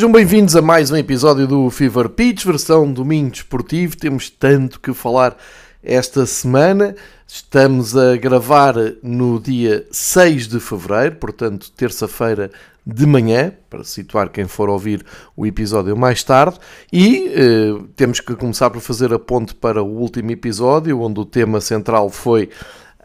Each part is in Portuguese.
Sejam bem-vindos a mais um episódio do Fever Pitch, versão domingo desportivo. Temos tanto que falar esta semana. Estamos a gravar no dia 6 de fevereiro, portanto, terça-feira de manhã, para situar quem for ouvir o episódio mais tarde, e eh, temos que começar por fazer a ponte para o último episódio, onde o tema central foi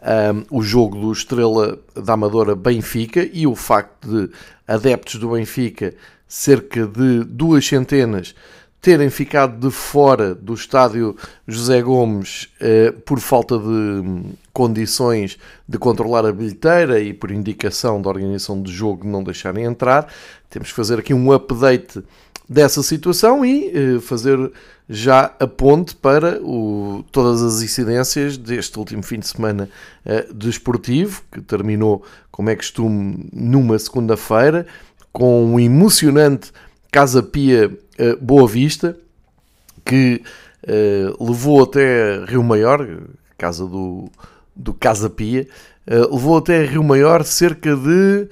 um, o jogo do Estrela da Amadora Benfica e o facto de adeptos do Benfica cerca de duas centenas terem ficado de fora do estádio José Gomes eh, por falta de hum, condições de controlar a bilheteira e por indicação da organização do jogo não deixarem entrar. Temos que fazer aqui um update dessa situação e eh, fazer já a ponte para o, todas as incidências deste último fim de semana eh, desportivo, que terminou, como é costume, numa segunda-feira com um emocionante Casa Pia uh, Boa Vista, que uh, levou até Rio Maior, casa do, do Casa Pia, uh, levou até Rio Maior cerca de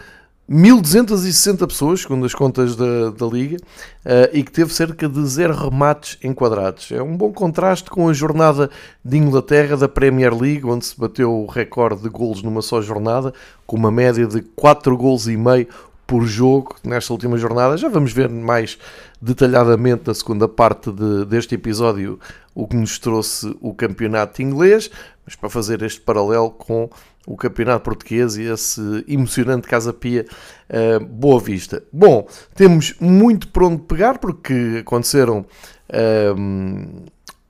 1260 pessoas, segundo as contas da, da Liga, uh, e que teve cerca de zero remates enquadrados. É um bom contraste com a jornada de Inglaterra da Premier League, onde se bateu o recorde de golos numa só jornada, com uma média de 4 golos e meio por jogo nesta última jornada. Já vamos ver mais detalhadamente na segunda parte de, deste episódio o que nos trouxe o campeonato inglês, mas para fazer este paralelo com o campeonato português e esse emocionante Casa Pia uh, Boa Vista. Bom, temos muito por onde pegar porque aconteceram uh,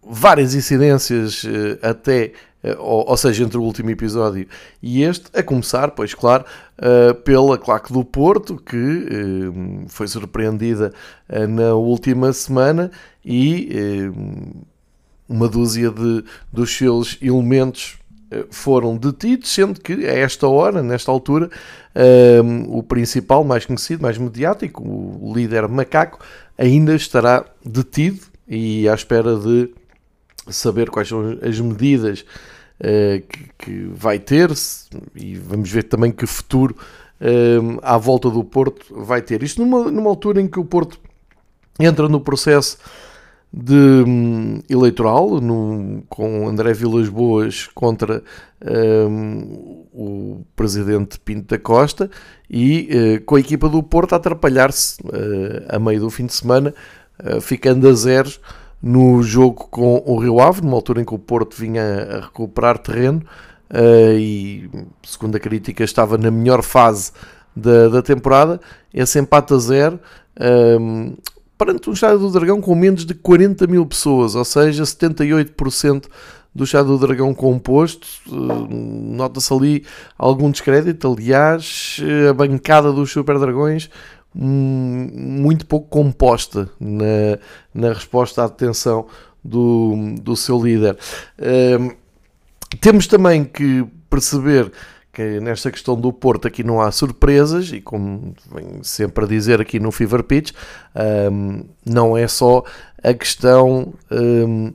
várias incidências uh, até ou, ou, seja, entre o último episódio e este, a começar, pois claro, uh, pela Claque do Porto, que uh, foi surpreendida na última semana e uma dúzia de, dos seus elementos foram detidos, sendo que a esta hora, nesta altura, o principal, mais conhecido, mais mediático, o líder macaco, ainda estará detido e à espera de saber quais são as medidas que, que, vai ter e vamos ver também que futuro uh, à volta do Porto vai ter. Isto numa, numa altura em que o Porto entra no processo de um, eleitoral no, com André Vilas Boas contra um, o presidente Pinto da Costa e uh, com a equipa do Porto a atrapalhar-se uh, a meio do fim de semana, uh, ficando a zeros no jogo com o Rio Ave, numa altura em que o Porto vinha a recuperar terreno uh, e, segundo a crítica, estava na melhor fase da, da temporada. Esse empate a zero um, perante um estádio do Dragão com menos de 40 mil pessoas, ou seja, 78% do estádio do Dragão composto. Uh, Nota-se ali algum descrédito. Aliás, a bancada dos Super Dragões muito pouco composta na, na resposta à detenção do, do seu líder. Uh, temos também que perceber que nesta questão do Porto aqui não há surpresas e como venho sempre a dizer aqui no Fever Pitch, um, não é só a questão um,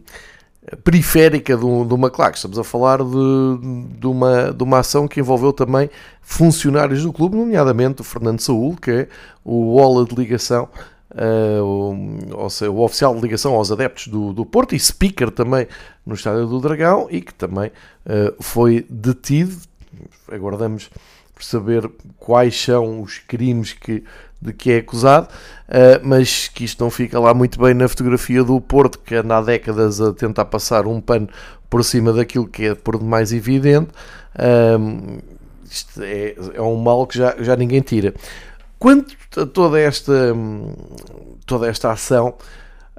periférica do, do McLaren. Estamos a falar de, de, uma, de uma ação que envolveu também funcionários do clube, nomeadamente o Fernando Saúl, que é o Ola de ligação, uh, o, ou seja, o oficial de ligação aos adeptos do, do Porto e speaker também no Estádio do Dragão e que também uh, foi detido. Aguardamos saber quais são os crimes que, de que é acusado, uh, mas que isto não fica lá muito bem na fotografia do Porto, que anda há décadas a tentar passar um pano por cima daquilo que é por demais evidente. Isto é, é um mal que já, já ninguém tira. Quanto a toda esta, toda esta ação,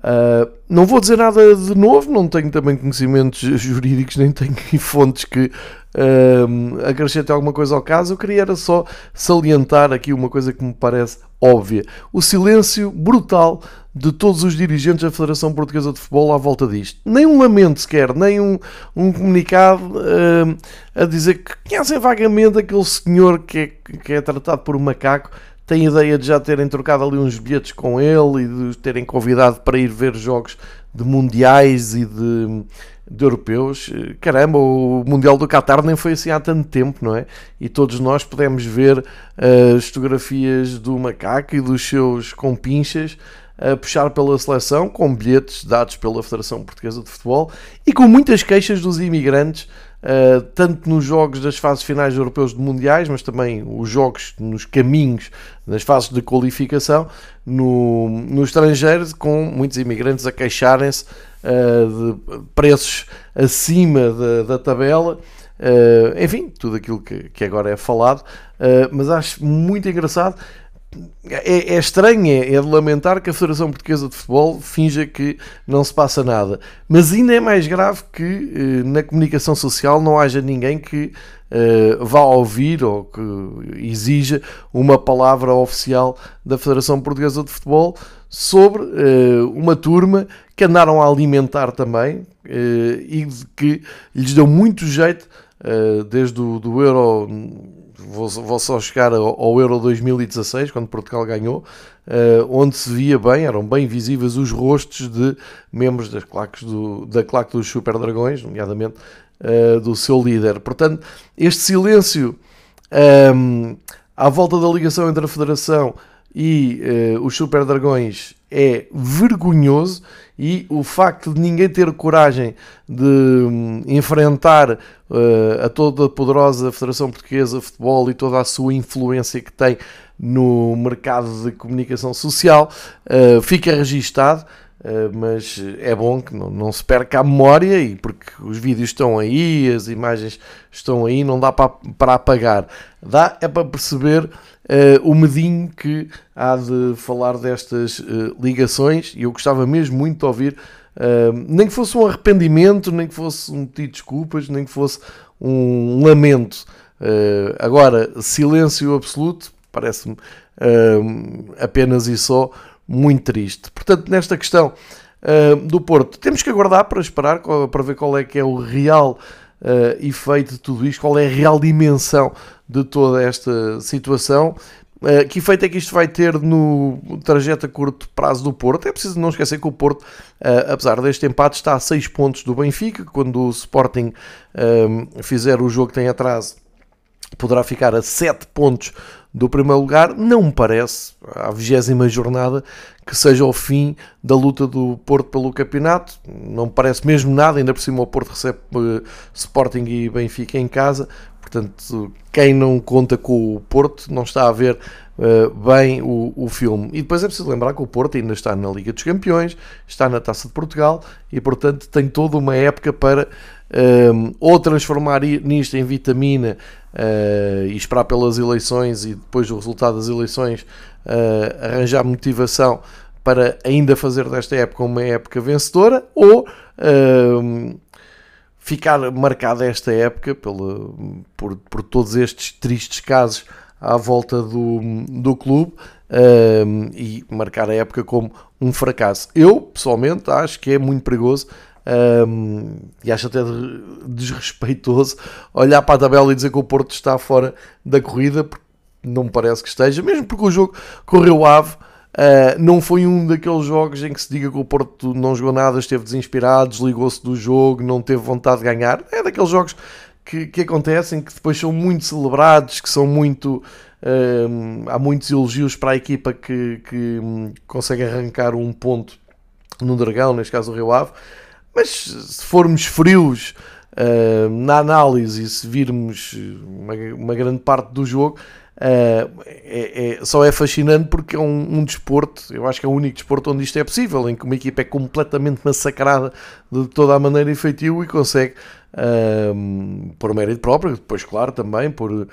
Uh, não vou dizer nada de novo, não tenho também conhecimentos jurídicos, nem tenho fontes que uh, acrescentem alguma coisa ao caso. Eu queria era só salientar aqui uma coisa que me parece óbvia: o silêncio brutal de todos os dirigentes da Federação Portuguesa de Futebol à volta disto. Nem um lamento sequer, nem um, um comunicado uh, a dizer que conhecem vagamente aquele senhor que é, que é tratado por um macaco tem ideia de já terem trocado ali uns bilhetes com ele e de terem convidado para ir ver jogos de mundiais e de de europeus. Caramba, o Mundial do Qatar nem foi assim há tanto tempo, não é? E todos nós pudemos ver as fotografias do macaco e dos seus compinchas a puxar pela seleção, com bilhetes dados pela Federação Portuguesa de Futebol e com muitas queixas dos imigrantes, uh, tanto nos jogos das fases finais europeus de mundiais, mas também os jogos nos caminhos, nas fases de qualificação, no, no estrangeiro, com muitos imigrantes a queixarem-se uh, de preços acima da, da tabela. Uh, enfim, tudo aquilo que, que agora é falado, mas acho muito engraçado é, é, estranho, é, é, de lamentar que a Federação Portuguesa de Futebol finja que não se passa nada. Mas ainda é mais grave que eh, na comunicação social não haja ninguém que eh, vá ouvir ou que exija uma palavra oficial da Federação Portuguesa de Futebol sobre eh, uma turma que andaram a alimentar também e que lhes deu muito jeito desde o do Euro vou, vou só chegar ao, ao, Euro 2016, quando Portugal ganhou, uh, onde se via bem, eram bem visíveis os rostos de membros das claques do, da claque dos Super Dragões, nomeadamente uh, do seu líder. Portanto, este silêncio um, ehm, à volta da ligação entre a Federação e uh, os Super Dragões é vergonhoso e o facto de ninguém ter coragem de um, enfrentar uh, a toda a poderosa Federação Portuguesa de Futebol e toda a sua influência que tem no mercado de comunicação social uh, fica registado. Uh, mas é bom que não, não, se perca a memória e porque os vídeos estão aí, as imagens estão aí, não dá para, para apagar. Dá é para perceber uh, o medinho que há de falar destas uh, ligações e eu gostava mesmo muito de ouvir, uh, nem que fosse um arrependimento, nem que fosse um pedido de desculpas, nem que fosse um lamento. agora, silêncio absoluto, parece-me apenas e só muito triste. Portanto, nesta questão do Porto, temos que aguardar para esperar, para ver qual é que é o real uh, efeito de tudo isto, qual é a real dimensão de toda esta situação. Uh, que efeito é que isto vai ter no trajeto a curto prazo do Porto? É preciso não esquecer que o Porto, uh, apesar deste empate, está a 6 pontos do Benfica. Quando o Sporting fizer o jogo que tem atraso, poderá ficar a 7 pontos do primeiro lugar. Não me parece, à vigésima jornada, que seja o fim da luta do Porto pelo campeonato. Não me parece mesmo nada, ainda por cima o Porto recebe uh, Sporting e Benfica em casa. Portanto, quem não conta com o Porto não está a ver uh, bem o, o filme. E depois é preciso lembrar que o Porto ainda está na Liga dos Campeões, está na Taça de Portugal e, portanto, tem toda uma época para um, ou transformar nisto em vitamina uh, e esperar pelas eleições e depois do resultado das eleições uh, arranjar motivação para ainda fazer desta época uma época vencedora ou uh, ficar marcada esta época pela, por, por todos estes tristes casos à volta do, do clube e marcar a época como um fracasso. Eu, pessoalmente, acho que é muito perigoso um, e acho até desrespeitoso olhar para a tabela e dizer que o Porto está fora da corrida, porque não me parece que esteja, mesmo porque o jogo correu ave. Uh, não foi um daqueles jogos em que se diga que o Porto não jogou nada, esteve desinspirado, desligou-se do jogo, não teve vontade de ganhar. É daqueles jogos que, que acontecem, que depois são muito celebrados, que são muito. Há muitos elogios para a equipa que, que um, consegue arrancar um ponto no Dragão, neste caso o Rio Ave. Mas se formos frios uh, na análise e se virmos uma, uma grande parte do jogo, uh, é, é, só é fascinante porque é um, um, desporto, eu acho que é o único desporto onde isto é possível, em que uma equipa é completamente massacrada de toda a maneira efetiva e consegue, por mérito próprio, depois, claro, também por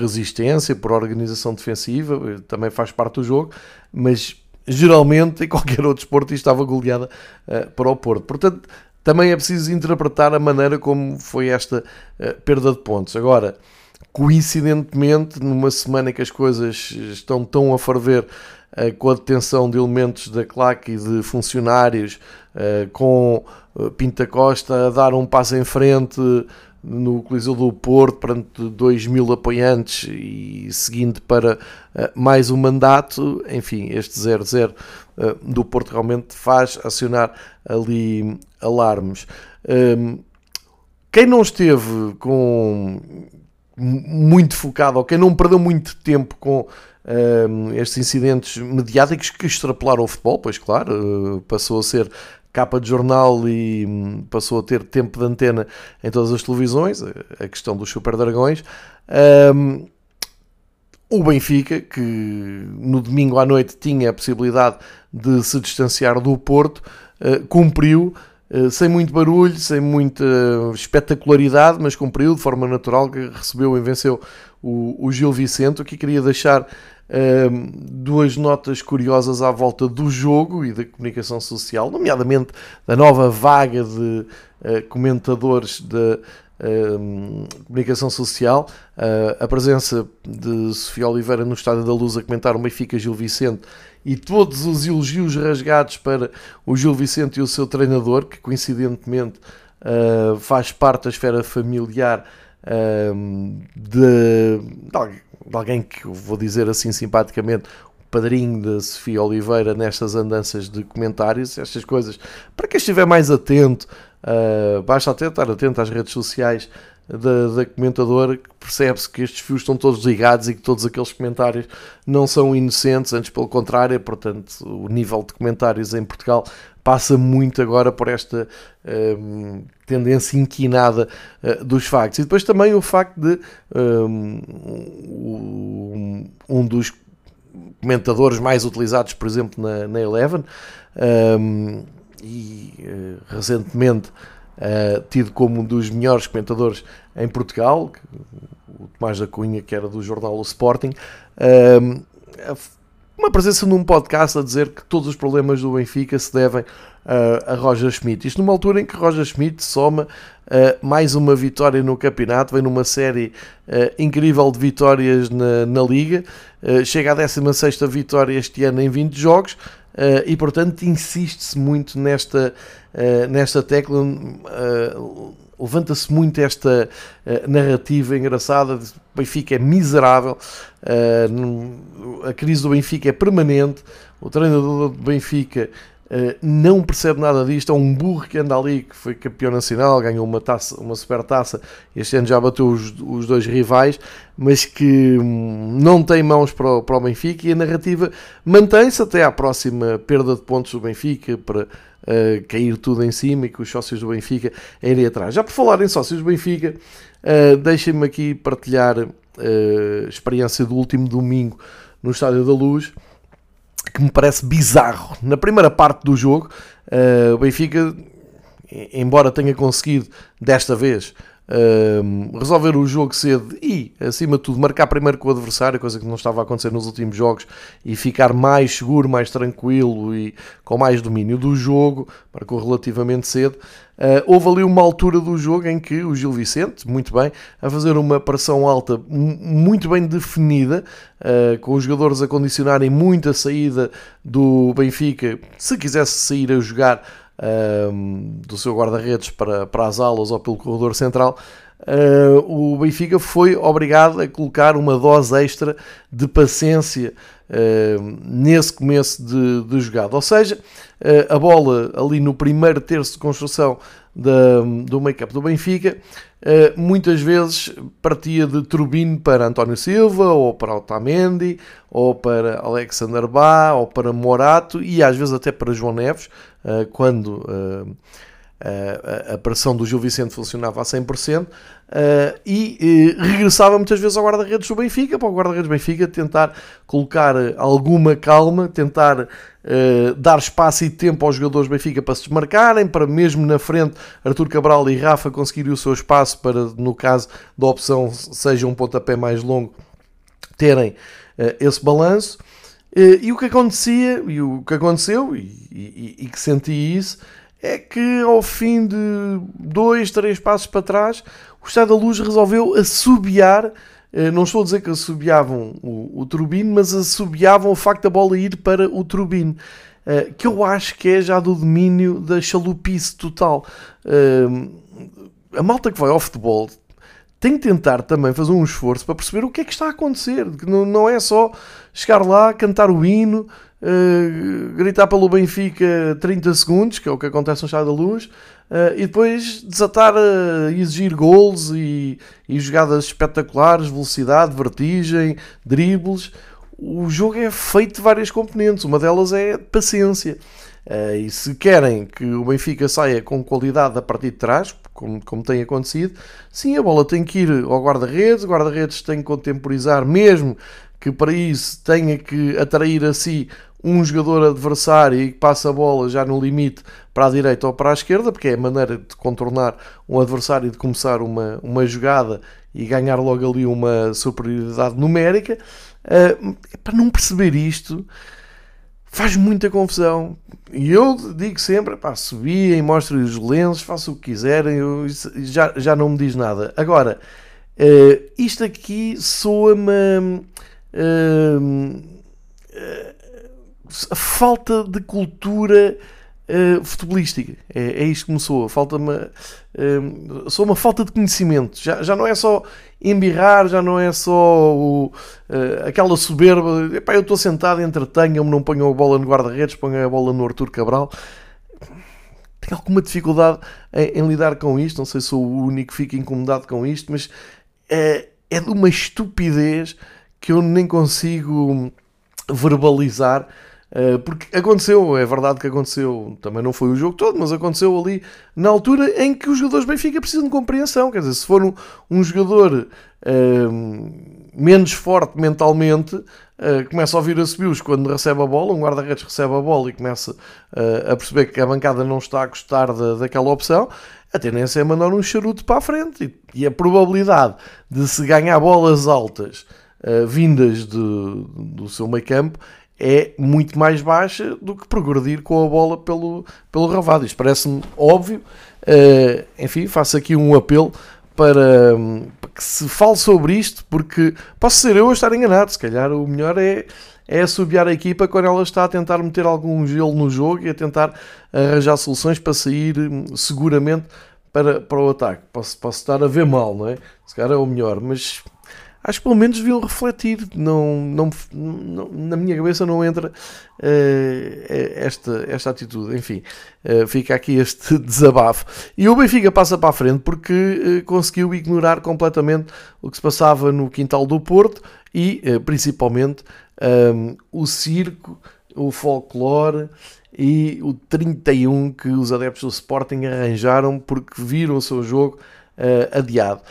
resistência, por organização defensiva, também faz parte do jogo, mas geralmente em qualquer outro esporte estava goleada uh, para o Porto. Portanto, também é preciso interpretar a maneira como foi esta uh, perda de pontos. Agora, coincidentemente, numa semana que as coisas estão tão a ferver uh, com a detenção de elementos da claque e de funcionários, com Pinta Costa a dar um passo em frente no Coliseu do Porto, perante 2 mil apoiantes e seguindo para uh, mais um mandato, enfim, este 0-0 uh, do Porto realmente faz acionar ali alarmes. Um, quem não esteve com muito focado, ou quem não perdeu muito tempo com um, estes incidentes mediáticos que extrapolaram o futebol, pois claro, uh, passou a ser capa de jornal e hum, passou a ter tempo de antena em todas as televisões, a questão dos Super Dragões. Um, o Benfica, que no domingo à noite tinha a possibilidade de se distanciar do Porto, uh, cumpriu uh, sem muito barulho, sem muita espetacularidade, mas cumpriu de forma natural que recebeu e venceu o Gil Vicente. O que queria deixar duas notas curiosas à volta do jogo e da comunicação social, nomeadamente da nova vaga de uh, comentadores da comunicação social, uh, a presença de Sofia Oliveira no Estádio da Luz a comentar o Benfica Gil Vicente e todos os elogios rasgados para o Gil Vicente e o seu treinador, que coincidentemente uh, faz parte da esfera familiar de, de de alguém que vou dizer assim simpaticamente, o padrinho da Sofia Oliveira nestas andanças de comentários, estas coisas. Para quem estiver mais atento, uh, basta até estar atento às redes sociais da, da comentadora, que percebe-se que estes fios estão todos ligados e que todos aqueles comentários não são inocentes, antes pelo contrário, portanto, o nível de comentários em Portugal passa muito agora por esta um, tendência inquinada uh, dos factos. E depois também o facto de um, um dos comentadores mais utilizados, por exemplo, na, na Eleven, um, e uh, recentemente uh, tido como um dos melhores comentadores em Portugal, o Tomás da Cunha, que era do jornal O Sporting, uma presença num podcast a dizer que todos os problemas do Benfica se devem uh, a Roger Schmidt. Isto numa altura em que Roger Schmidt soma uh, mais uma vitória no campeonato, vem numa série uh, incrível de vitórias na, na Liga, chega à 16 vitória este ano em 20 jogos e, portanto, insiste-se muito nesta, nesta tecla levanta-se muito esta uh, narrativa engraçada de Benfica é miserável, uh, a crise do Benfica é permanente, o treinador do Benfica uh, não percebe nada disto, é um burro que anda ali, que foi campeão nacional, ganhou uma, taça, uma super taça, este ano já bateu os, os dois rivais, mas que um, não tem mãos para o, para o Benfica e a narrativa mantém-se até à próxima perda de pontos do Benfica para uh, cair tudo em cima e que os sócios do Benfica irem atrás. Já por falar em sócios do Benfica, uh, deixem-me aqui partilhar a experiência do último domingo no Estádio da Luz, que me parece bizarro. Na primeira parte do jogo, uh, o Benfica, embora tenha conseguido desta vez resolver o jogo cedo e, acima de tudo, marcar primeiro com o adversário, coisa que não estava a acontecer nos últimos jogos, e ficar mais seguro, mais tranquilo e com mais domínio do jogo, marcou relativamente cedo. Uh, houve ali uma altura do jogo em que o Gil Vicente, muito bem, a fazer uma pressão alta muito bem definida, uh, com os jogadores a condicionarem muito a saída do Benfica, se quisesse sair a jogar do seu guarda-redes para, para as alas ou pelo corredor central, Uh, o Benfica foi obrigado a colocar uma dose extra de paciência uh, nesse começo de, de jogada. Ou seja, uh, a bola ali no primeiro terço de construção da, do make-up do Benfica muitas vezes partia de Turbino para António Silva, ou para Otamendi, ou para Alexander Bá, ou para Morato e às vezes até para João Neves, quando a, a pressão do Gil Vicente funcionava a 100%, uh, e regressava muitas vezes ao guarda-redes do Benfica, para o guarda-redes do Benfica tentar colocar alguma calma, tentar uh, dar espaço e tempo aos jogadores do Benfica para se desmarcarem, para mesmo na frente Artur Cabral e Rafa conseguirem o seu espaço para, no caso da opção seja um pontapé mais longo, terem uh, esse balanço. e o que acontecia, e o que aconteceu, e, e, e que senti isso, é que ao fim de dois, três passos para trás, o Estado da Luz resolveu assobiar. Eh, não estou a dizer que assobiavam o, o turbino, mas assobiavam o facto da bola ir para o turbino. Eh, que eu acho que é já do domínio da chalupice total. Eh, a malta que vai ao futebol tem que tentar também fazer um esforço para perceber o que é que está a acontecer. Que não, não é só chegar lá, cantar o hino, uh, gritar pelo Benfica 30 segundos, que é o que acontece no Chá da Luz, uh, e depois desatar a exigir gols e, e jogadas espetaculares, velocidade, vertigem, dribles. O jogo é feito de várias componentes, uma delas é paciência. Uh, e se querem que o Benfica saia com qualidade a partir de trás, como, como tem acontecido, sim, a bola tem que ir ao guarda-redes, o guarda-redes tem que contemporizar, mesmo que para isso tenha que atrair a si um jogador adversário e que passa a bola já no limite para a direita ou para a esquerda, porque é a maneira de contornar um adversário e de começar uma, uma jogada e ganhar logo ali uma superioridade numérica. Uh, para não perceber isto, faz muita confusão. E eu digo sempre, pá, subiem, mostrem os lenços, façam o que quiserem, eu, já, já não me diz nada. Agora, uh, isto aqui soa-me uh, a falta de cultura uh, futebolística. É, é isto que me soa. Falta-me. Uh, soa uma falta de conhecimento. Já, já não é só embirrar, já não é só o, uh, aquela soberba. Epá, eu estou sentado, entretenham-me, não ponham a bola no guarda-redes, ponham a bola no Artur Cabral. Tenho alguma dificuldade em, em, lidar com isto. Não sei se sou o único que fica incomodado com isto, mas é, é de uma estupidez que eu nem consigo verbalizar eh, porque aconteceu, é verdade que aconteceu, também não foi o jogo todo, mas aconteceu ali na altura em que os jogadores Benfica precisam de compreensão. Quer dizer, se for um, um jogador uh, menos forte mentalmente, uh, começa a ouvir a subir quando recebe a bola, um guarda-redes recebe a bola e começa uh, a perceber que a bancada não está a gostar da, daquela opção, a tendência é mandar um charuto para a frente. E, e a probabilidade de se ganhar bolas altas vindas de, do seu meio campo é muito mais baixa do que progredir com a bola pelo, pelo ravado. Isto parece-me óbvio. Uh, enfim, faço aqui um apelo para, para, que se fale sobre isto, porque posso ser eu a estar enganado. Se calhar o melhor é, é assobiar a equipa quando ela está a tentar meter algum gelo no jogo e a tentar arranjar soluções para sair hum, seguramente para, para o ataque. Posso, posso estar a ver mal, não é? Se calhar é o melhor, mas acho que pelo menos deviam refletir. Não, não, não na minha cabeça não entra uh, esta, esta atitude. Enfim, uh, fica aqui este desabafo. E o Benfica passa para a frente porque uh, conseguiu ignorar completamente o que se passava no quintal do Porto e principalmente um, o circo, o folclore e o 31 que os adeptos do Sporting arranjaram porque viram o seu jogo adiado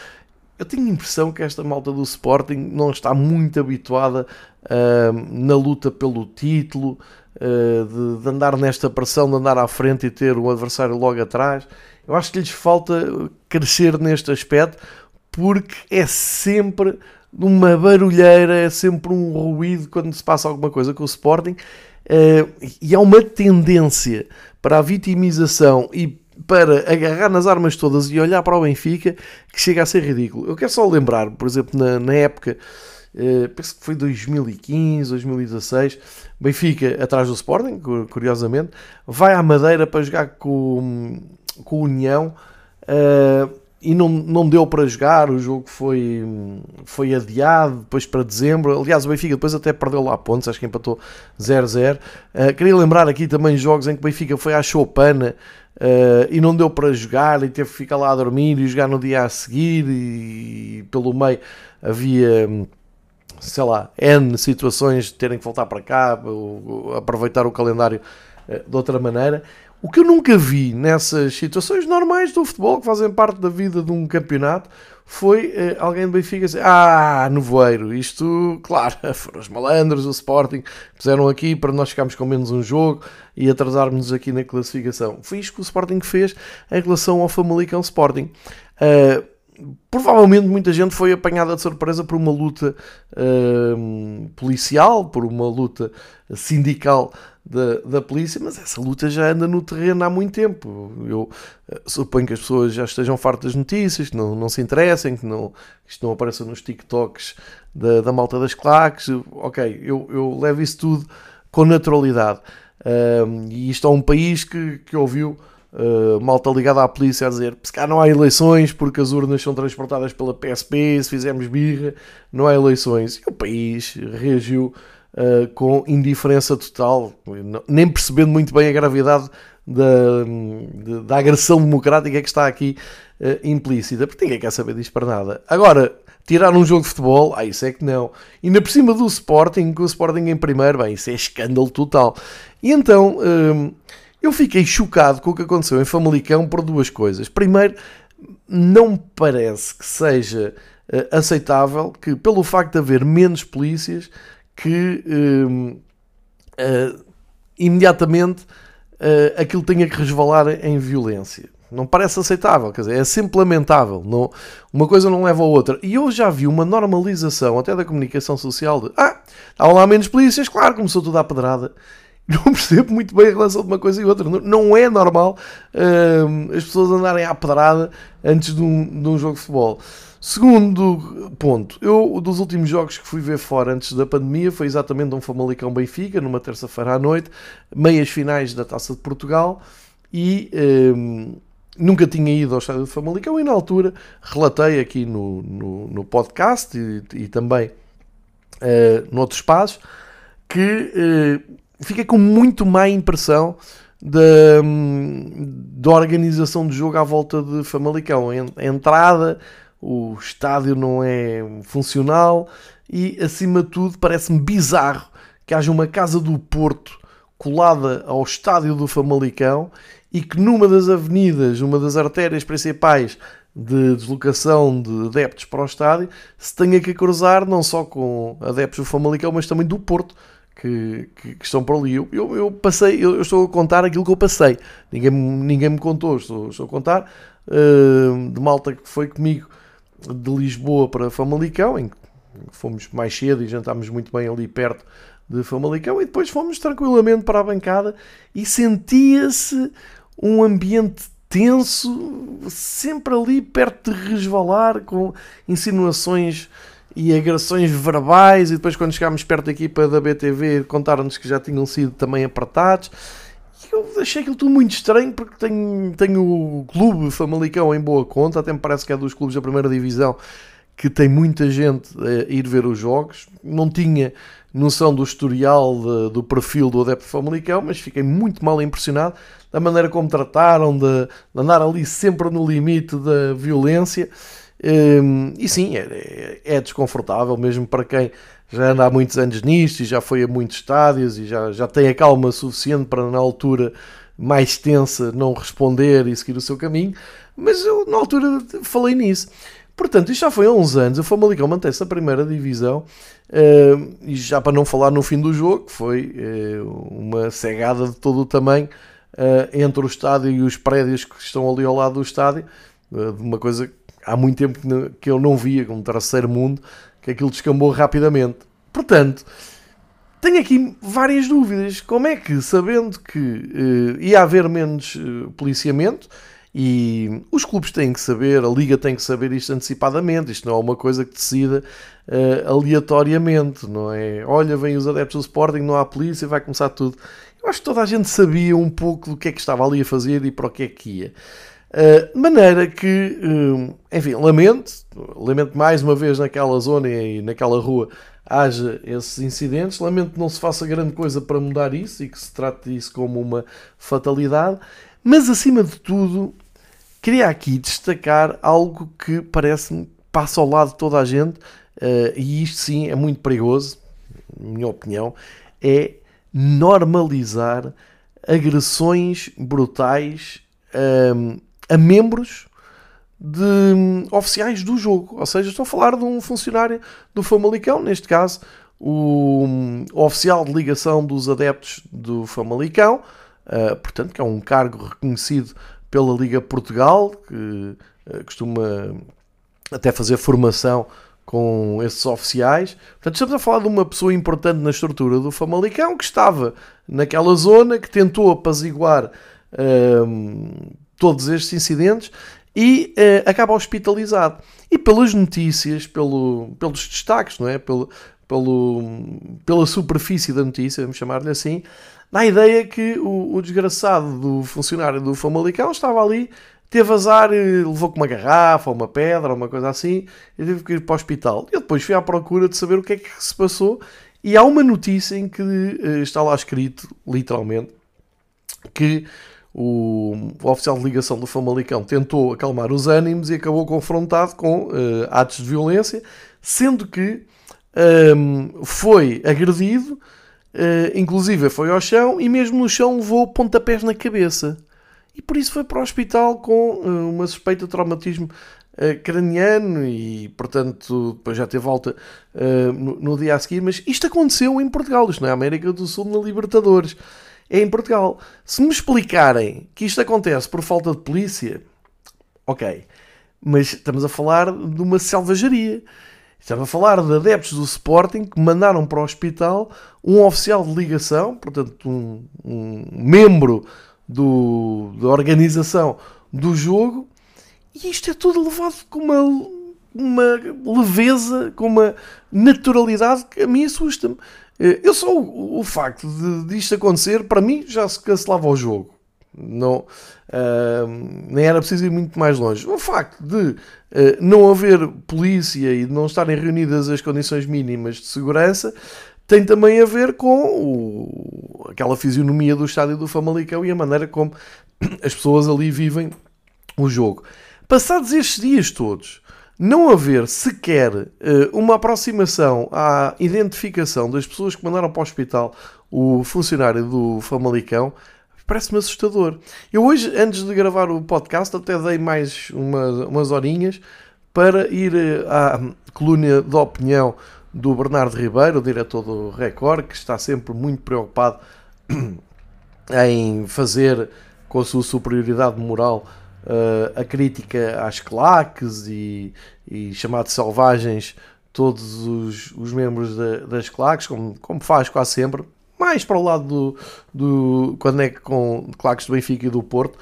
eu tenho a impressão que esta malta do Sporting não está muito habituada uh, na luta pelo título, uh, de, de, andar nesta pressão, de andar à frente e ter o adversário logo atrás. Eu acho que lhes falta crescer neste aspecto, porque é sempre uma barulheira, é sempre um ruído quando se passa alguma coisa com o Sporting. Uh, e há uma tendência para a vitimização e para agarrar nas armas todas e olhar para o Benfica que chega a ser ridículo. Eu quero só lembrar, por exemplo, na, na época, uh, penso que foi 2015, 2016, Benfica atrás do Sporting, curiosamente, vai à Madeira para jogar com, com o União. Uh, e não, não deu para jogar, o jogo foi, foi adiado depois para dezembro. Aliás, o Benfica depois até perdeu lá pontos, acho que empatou 0-0. Uh, eh, queria lembrar aqui também jogos em que o Benfica foi à Chopana Uh, e não deu para jogar e teve que ficar lá a dormir e jogar no dia a seguir e, e pelo meio havia sei lá, N situações de terem que voltar para cá, aproveitar o calendário uh, de outra maneira. O que eu nunca vi nessas situações normais do futebol, que fazem parte da vida de um campeonato, foi uh, alguém do Benfica dizer: Ah, Novoeiro, isto, claro, foram os malandros, o Sporting, puseram aqui para nós ficarmos com menos um jogo e atrasarmos aqui na classificação. Foi isto que o Sporting fez em relação ao Famalicão Sporting. Uh, provavelmente muita gente foi apanhada de surpresa por uma luta uh, policial, por uma luta sindical da, da polícia, mas essa luta já anda no terreno há muito tempo. Eu uh, suponho que as pessoas já estejam fartas das notícias, que não, não se interessem, que, não, que isto não apareça nos TikToks da, da malta das claques. Ok, eu, eu levo isso tudo com naturalidade. Uh, e isto é um país que, que ouviu uh, malta ligada à polícia a dizer se cá não há eleições porque as urnas são transportadas pela PSP, se fizermos birra, não há eleições. E o país reagiu uh, com indiferença total, nem percebendo muito bem a gravidade da, da, da agressão democrática que está aqui uh, implícita, porque ninguém quer saber disto para nada. Agora, tirar um jogo de futebol, ah, isso é que não. E ainda por cima do Sporting, com o Sporting em primeiro, bem, isso é escândalo total. E então, hum, eu fiquei chocado com o que aconteceu em Famalicão por duas coisas. Primeiro, não me parece que seja uh, aceitável que, pelo facto de haver menos polícias, que hum, uh, imediatamente uh, aquilo tenha que resvalar em violência. Não parece aceitável, quer dizer, é sempre lamentável. Não, uma coisa não leva a outra. E eu já vi uma normalização até da comunicação social de ah, há lá menos polícias, claro, começou tudo à pedrada. Não percebo muito bem a relação de uma coisa e outra. Não é normal uh, as pessoas andarem à pedrada antes de um, de um jogo de futebol. Segundo ponto, eu dos últimos jogos que fui ver fora antes da pandemia foi exatamente um Famalicão Benfica, numa terça-feira à noite, meias finais da Taça de Portugal e um, nunca tinha ido ao estádio de Famalicão e na altura relatei aqui no, no, no podcast e, e também uh, noutros espaços que uh, fiquei com muito má impressão da, da organização do jogo à volta de Famalicão. A entrada o estádio não é funcional e, acima de tudo, parece-me bizarro que haja uma casa do Porto colada ao estádio do Famalicão e que numa das avenidas, uma das artérias principais de deslocação de adeptos para o estádio, se tenha que cruzar não só com adeptos do Famalicão, mas também do Porto, que, que, que estão por ali. Eu, eu, eu passei, eu, eu, estou a contar aquilo que eu passei. Ninguém, ninguém me contou, estou, estou a contar uh, de malta que foi comigo de Lisboa para Famalicão, em que fomos mais cedo e jantámos muito bem ali perto de Famalicão, e depois fomos tranquilamente para a bancada e sentia-se um ambiente tenso, sempre ali perto de resvalar, com insinuações e agressões verbais, e depois quando chegámos perto da equipa da BTV contaram-nos que já tinham sido também apartados eu achei aquilo tudo muito estranho porque tenho, tenho o clube Famalicão em boa conta, até me parece que é dos clubes da primeira divisão que tem muita gente a ir ver os jogos. Não tinha noção do historial de, do perfil do adepto Famalicão, mas fiquei muito mal impressionado da maneira como trataram, de, de andar ali sempre no limite da violência. Um, e sim, é, é, desconfortável mesmo para quem já anda há muitos anos nisto e já foi a muitos estádios e já, já tem a calma suficiente para na altura mais tensa não responder e seguir o seu caminho, mas eu na altura falei nisso. Portanto, isto já foi há uns anos, o Famalicão mantém-se na primeira divisão uh, e já para não falar no fim do jogo, que foi uh, uma cegada de todo o tamanho uh, entre o estádio e os prédios que estão ali ao lado do estádio, uma coisa que há muito tempo que eu não via, como terceiro mundo, que aquilo descambou rapidamente. Portanto, tenho aqui várias dúvidas. Como é que, sabendo que uh, ia haver menos uh, policiamento, e os clubes têm que saber, a Liga tem que saber isto antecipadamente, isto não é uma coisa que decida uh, aleatoriamente, não é? Olha, vem os adeptos do Sporting, não há polícia, vai começar tudo. Eu acho que toda a gente sabia um pouco do que é que estava ali a fazer e para o que é que ia. De maneira que, uh, enfim, lamento, lamento mais uma vez naquela zona e naquela rua haja esses incidentes, lamento que não se faça grande coisa para mudar isso e que se trate disso como uma fatalidade, mas acima de tudo, queria aqui destacar algo que parece-me passa ao lado de toda a gente, uh, e isto sim é muito perigoso, na minha opinião, é normalizar agressões brutais a membros de hum, oficiais do jogo. Ou seja, estou a falar de um funcionário do Famalicão, neste caso, o, um, oficial de ligação dos adeptos do Famalicão, uh, portanto, que é um cargo reconhecido pela Liga Portugal, que uh, costuma até fazer formação com esses oficiais. Portanto, estamos a falar de uma pessoa importante na estrutura do Famalicão que estava naquela zona, que tentou apaziguar uh, todos estes incidentes e uh, acaba hospitalizado. E pelas notícias, pelo, pelos destaques, não é? Pelo, pelo, pela superfície da notícia, vamos chamar-lhe assim, dá a ideia que o, o desgraçado do funcionário do Famalicão estava ali, teve azar e levou com uma garrafa, ou uma pedra, uma coisa assim, e teve que ir para o hospital. Eu depois fui à procura de saber o que é que se passou, e há uma notícia em que uh, está lá escrito, literalmente, que o, o, oficial de ligação do Famalicão tentou acalmar os ânimos e acabou confrontado com uh, atos de violência, sendo que um, foi agredido, uh, inclusive foi ao chão e mesmo no chão levou pontapés na cabeça. E por isso foi para o hospital com uh, uma suspeita de traumatismo craniano e, portanto, depois já teve volta no, no, dia a seguir. Mas isto aconteceu em Portugal, isto não é América do Sul, na Libertadores é em Portugal. Se me explicarem que isto acontece por falta de polícia, ok. Mas estamos a falar de uma selvageria. Estamos a falar de adeptos do Sporting que mandaram para o hospital um oficial de ligação, portanto, um, um membro do, da organização do jogo, e isto é tudo levado com uma, uma leveza, com uma naturalidade que a mim assusta-me. Eh, eu só o, facto de, de isto acontecer, para mim, já se cancelava o jogo. Não, uh, nem era preciso ir muito mais longe. O facto de uh, não haver polícia e de não estarem reunidas as condições mínimas de segurança tem também a ver com o, aquela fisionomia do estádio do Famalicão e a maneira como as pessoas ali vivem o jogo. Passados estes dias todos, não haver sequer uh, uma aproximação à identificação das pessoas que mandaram para o hospital o funcionário do Famalicão, parece-me assustador. Eu hoje, antes de gravar o podcast, até dei mais uma, umas horinhas para ir uh, à coluna de opinião do Bernardo Ribeiro, o diretor do Record, que está sempre muito preocupado em fazer com a sua superioridade moral uh, a crítica às claques e, e chamar de selvagens todos os, os membros das claques, como, como faz quase sempre, mais para o lado do, do quando é com claques do Benfica e do Porto.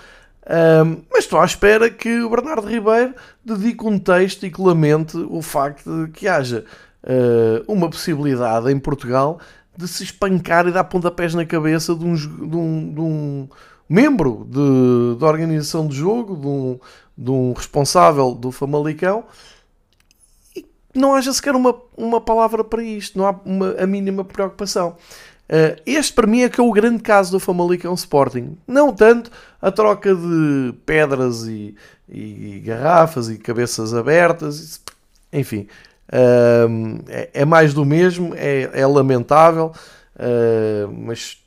Um, mas estou à espera que o Bernardo Ribeiro dedique um texto e que lamente o facto de que haja uh, uma possibilidade em Portugal de se espancar e dar pontapés na cabeça de um, de um, de um membro de, da organização do jogo, de um, de um responsável do Famalicão, e não haja sequer uma, uma palavra para isto, não há uma, a mínima preocupação. Uh, este para mim é que é o grande caso do Famalicão Sporting. Não tanto a troca de pedras e, e garrafas e cabeças abertas, enfim, uh, é, é, mais do mesmo, é, é lamentável, uh, mas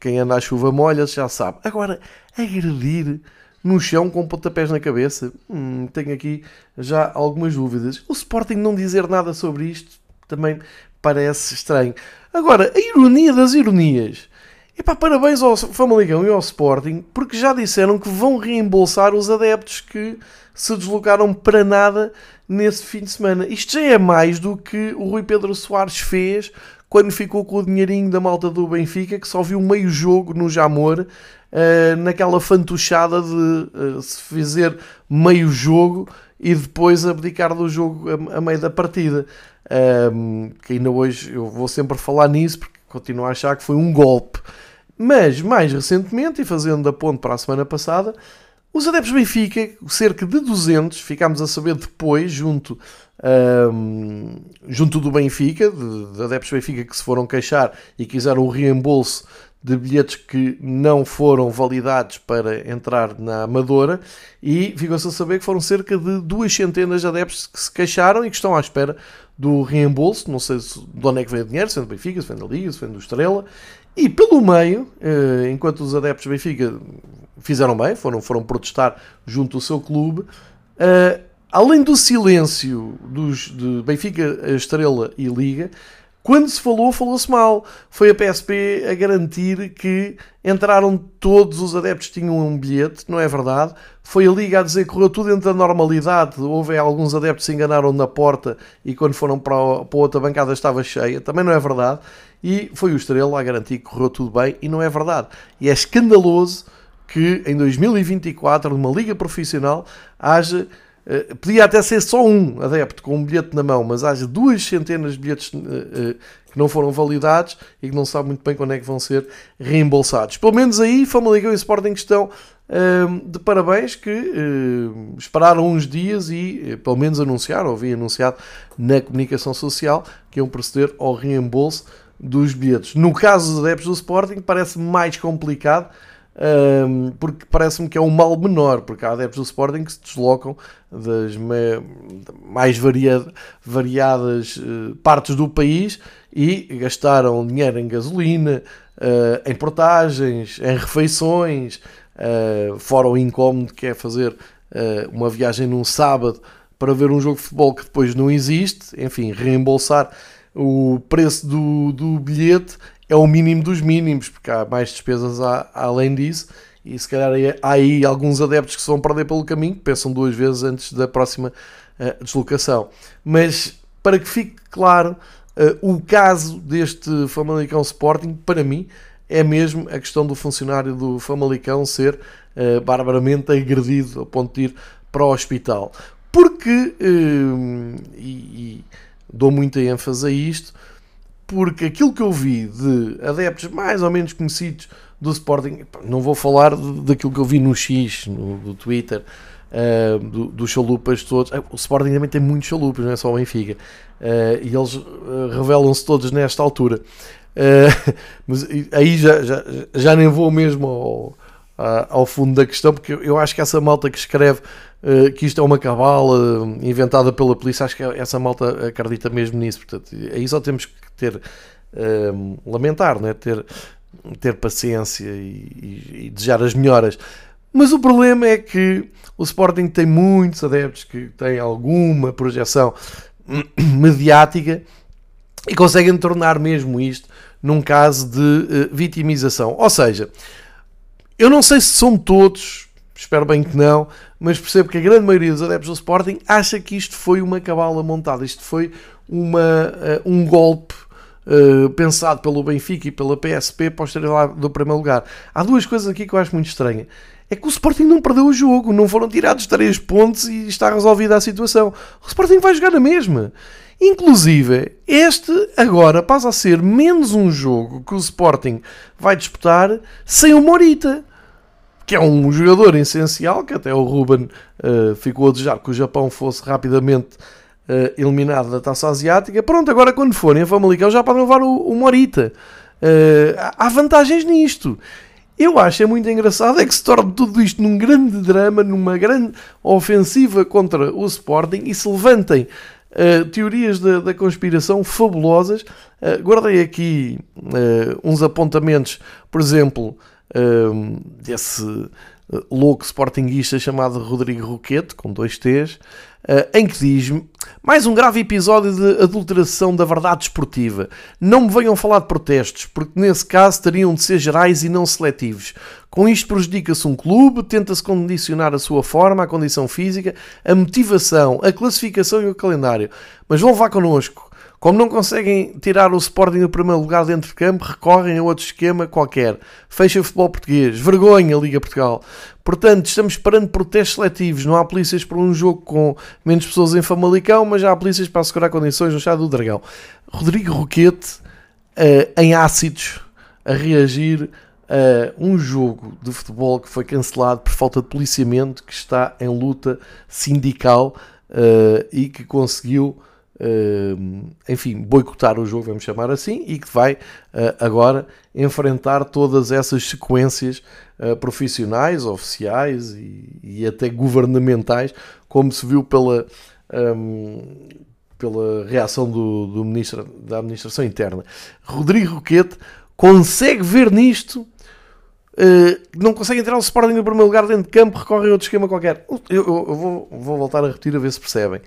quem anda à chuva molha já sabe. Agora, agredir no chão com pontapés na cabeça, hum, tenho aqui já algumas dúvidas. O Sporting não dizer nada sobre isto também parece estranho. Agora, a ironia das ironias. Epá, parabéns ao Famalicão e ao Sporting, porque já disseram que vão reembolsar os adeptos que se deslocaram para nada nesse fim de semana. Isto já é mais do que o Rui Pedro Soares fez quando ficou com o dinheirinho da malta do Benfica, que só viu meio jogo no Jamor, uh, naquela fantochada de uh, se fazer meio jogo e depois abdicar do jogo a, a meio da partida. Que ainda hoje eu vou sempre falar nisso, porque continuo a achar que foi um golpe. Mas, mais recentemente, e fazendo a ponte para a semana passada, os adeptos Benfica, cerca de 200, ficámos a saber depois, junto um, junto do Benfica, de, de adeptos Benfica que se foram queixar e quiseram o reembolso de bilhetes que não foram validados para entrar na Amadora e ficou-se a saber que foram cerca de duas centenas de adeptos que se queixaram e que estão à espera do reembolso, não sei de onde é que vem o dinheiro, se vem do Benfica, se vem da Liga, se vem do Estrela, e pelo meio, eh, enquanto os adeptos Benfica fizeram bem, foram, foram protestar junto ao seu clube, eh, além do silêncio dos, de Benfica, Estrela e Liga, quando se falou, falou-se mal. Foi a PSP a garantir que entraram todos os adeptos tinham um bilhete, não é verdade? Foi a Liga a dizer que correu tudo dentro da normalidade. Houve alguns adeptos que se enganaram na porta e quando foram para a, para a outra bancada estava cheia, também não é verdade. E foi o Estrela a garantir que correu tudo bem e não é verdade. E é escandaloso que em 2024, numa liga profissional, haja uh, podia até ser só um adepto com um bilhete na mão, mas haja duas centenas de bilhetes uh, que não foram validados e que não sabe muito bem quando é que vão ser reembolsados. Pelo menos aí, Famalicão e Sporting estão uh, de parabéns que uh, esperaram uns dias e, uh, pelo menos, anunciaram, ou vi anunciado na comunicação social, que iam proceder ao reembolso dos bilhetes. No caso dos adeptos do Sporting, parece mais complicado, um, porque parece-me que é um mal menor, porque há adeptos do Sporting que se deslocam das mais variada, variadas uh, partes do país e gastaram dinheiro em gasolina, uh, em portagens, em refeições, uh, fora o incómodo que é fazer uma viagem num sábado para ver um jogo de futebol que depois não existe, enfim, reembolsar o preço do, do bilhete é o mínimo dos mínimos, porque há mais despesas a, além disso, e se calhar há aí alguns adeptos que se vão perder pelo caminho, pensam duas vezes antes da próxima uh, deslocação. Mas para que fique claro, uh, o caso deste Famalicão Sporting, para mim, é mesmo a questão do funcionário do Famalicão ser uh, barbaramente agredido a ponto de ir para o hospital. Porque, e, e dou muita ênfase a isto, porque aquilo que eu vi de adeptos mais ou menos conhecidos do Sporting, não vou falar daquilo que eu vi no X, no, Twitter, uh, do, dos chalupas todos. O Sporting também tem muitos chalupas, não é só o Benfica. Uh, e eles revelam-se todos nesta altura. mas aí já, já, já nem vou mesmo ao, ao fundo da questão, porque eu acho que essa malta que escreve que isto é uma cabala inventada pela polícia, acho que essa malta acredita mesmo nisso. Portanto, aí só temos que ter, uh, lamentar, né? ter, ter paciência e, e, e desejar as melhoras. Mas o problema é que o Sporting tem muitos adeptos que têm alguma projeção mediática e conseguem tornar mesmo isto num caso de uh, vitimização. Ou seja, eu não sei se são todos, espero bem que não, mas percebo que a grande maioria dos adeptos do Sporting acha que isto foi uma cabala montada, isto foi uma, uh, um golpe uh, pensado pelo Benfica e pela PSP para os lá do primeiro lugar. Há duas coisas aqui que eu acho muito estranha. É que o Sporting não perdeu o jogo, não foram tirados três pontos e está resolvida a situação. O Sporting vai jogar na mesma. Inclusive, este agora passa a ser menos um jogo que o Sporting vai disputar sem o Morita que é um jogador essencial, que até o Ruben uh, ficou a desejar que o Japão fosse rapidamente uh, eliminado da taça asiática. Pronto, agora quando forem a Famalicão já podem levar o, o Morita. Uh, há vantagens nisto. Eu acho é muito engraçado é que se torne tudo isto num grande drama, numa grande ofensiva contra o Sporting e se levantem uh, teorias da, da, conspiração fabulosas. Uh, guardei aqui uh, uns apontamentos, por exemplo, desse eh, louco sportinguista chamado Rodrigo Roquete, com dois T's, uh, em que diz mais um grave episódio de adulteração da verdade esportiva. Não me venham falar de protestos, porque nesse caso teriam de ser gerais e não seletivos. Com isto prejudica-se um clube, tenta-se condicionar a sua forma, a condição física, a motivação, a classificação e o calendário. Mas vão vá connosco. Como não conseguem tirar o Sporting do primeiro lugar dentro de campo, recorrem a outro esquema qualquer. Fecha o futebol português. Vergonha, Liga Portugal. Portanto, estamos esperando protestos seletivos. Não há polícias para um jogo com menos pessoas em Famalicão, mas já há polícias para assegurar condições no Chá do Dragão. Rodrigo Roquete, uh, em ácidos, a reagir a um jogo de futebol que foi cancelado por falta de policiamento, que está em luta sindical uh, e que conseguiu enfim, boicotar o jogo, vamos chamar assim, e que vai uh, agora enfrentar todas essas sequências uh, profissionais, oficiais e, e, até governamentais, como se viu pela, um, pela reação do, do ministro da Administração Interna. Rodrigo Roquete consegue ver nisto Uh, não conseguem tirar o Sporting no primeiro lugar dentro de campo, recorrem a outro esquema qualquer. Eu, eu, eu vou, vou, voltar a repetir a ver se percebem.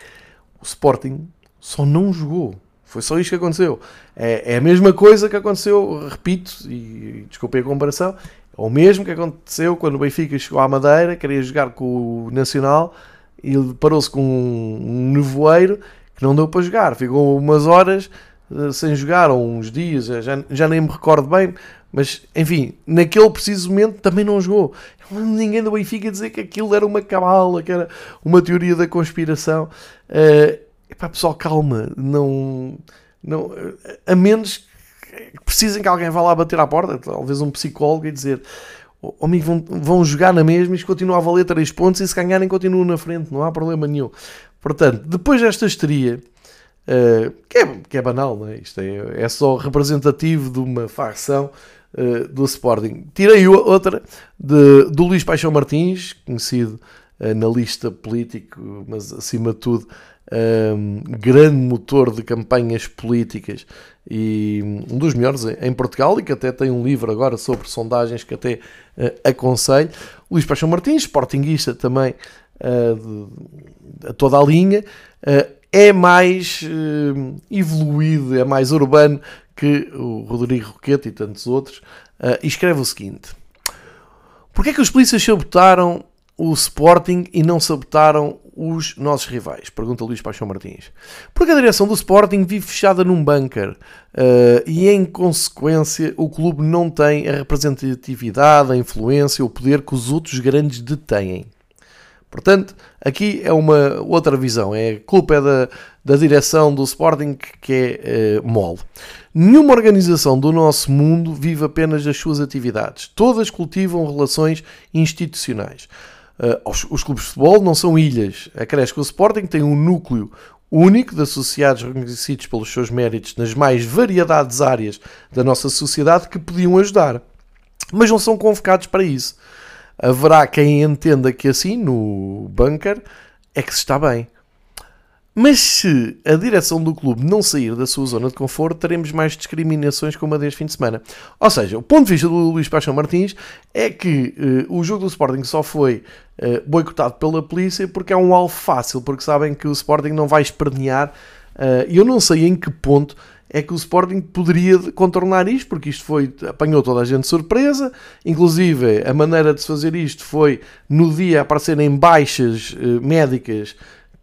O Sporting só não jogou. Foi só isto que aconteceu. É, é a mesma coisa que aconteceu, repito, e desculpem a comparação, é o mesmo que aconteceu quando o Benfica chegou à Madeira, queria jogar com o Nacional e parou-se com um nevoeiro que não deu para jogar. Ficou umas horas uh, sem jogar, ou uns dias, já, já nem me recordo bem, Mas, enfim, naquele preciso momento também não jogou. Ninguém do Benfica dizer que aquilo era uma cabala, que era uma teoria da conspiração. Uh, epá, pessoal, calma. Não, não, a menos que precisem que alguém vá lá bater à porta, talvez um psicólogo, e dizer oh, amigo, vão, vão jogar na mesma isto continua a valer 3 pontos e se ganharem continuam na frente, não há problema nenhum. Portanto, depois desta histeria, uh, que, é, que é banal, não é? Isto é, é só representativo de uma facção uh, do Sporting. Tirei outra de, do Luís Paixão Martins, conhecido analista político, mas acima de tudo um, grande motor de campanhas políticas e um dos melhores em Portugal e que até tem um livro agora sobre sondagens que até uh, aconselho. Luís Paixão Martins, sportinguista também uh, de, a toda a linha, uh, é mais evoluído, é mais urbano que o Rodrigo Roquete e tantos outros, e escreve o seguinte: Porquê é que os polícias sabotaram o Sporting e não sabotaram os nossos rivais? Pergunta Luís Paixão Martins. Porque a direção do Sporting vive fechada num bunker uh, e, em consequência, o clube não tem a representatividade, a influência, o poder que os outros grandes detêm. Portanto, aqui é uma outra visão. É, a culpa é da, da direção do Sporting que é uh, mole. Nenhuma organização do nosso mundo vive apenas das suas atividades. Todas cultivam relações institucionais. Uh, os, os, clubes de futebol não são ilhas. A Cresco Sporting tem um núcleo único de associados reconhecidos pelos seus méritos nas mais variedades áreas da nossa sociedade que podiam ajudar. Mas não são convocados para isso. Haverá quem entenda que assim, no bunker, é que se está bem. Mas se a direção do clube não sair da sua zona de conforto, teremos mais discriminações como a deste fim de semana. Ou seja, o ponto de vista do Luís Paixão Martins é que uh, o jogo do Sporting só foi uh, boicotado pela polícia porque é um alvo fácil, porque sabem que o Sporting não vai espernear. Uh, e eu não sei em que ponto é que o Sporting poderia contornar isto, porque isto foi, apanhou toda a gente de surpresa, inclusive a maneira de se fazer isto foi no dia aparecerem baixas médicas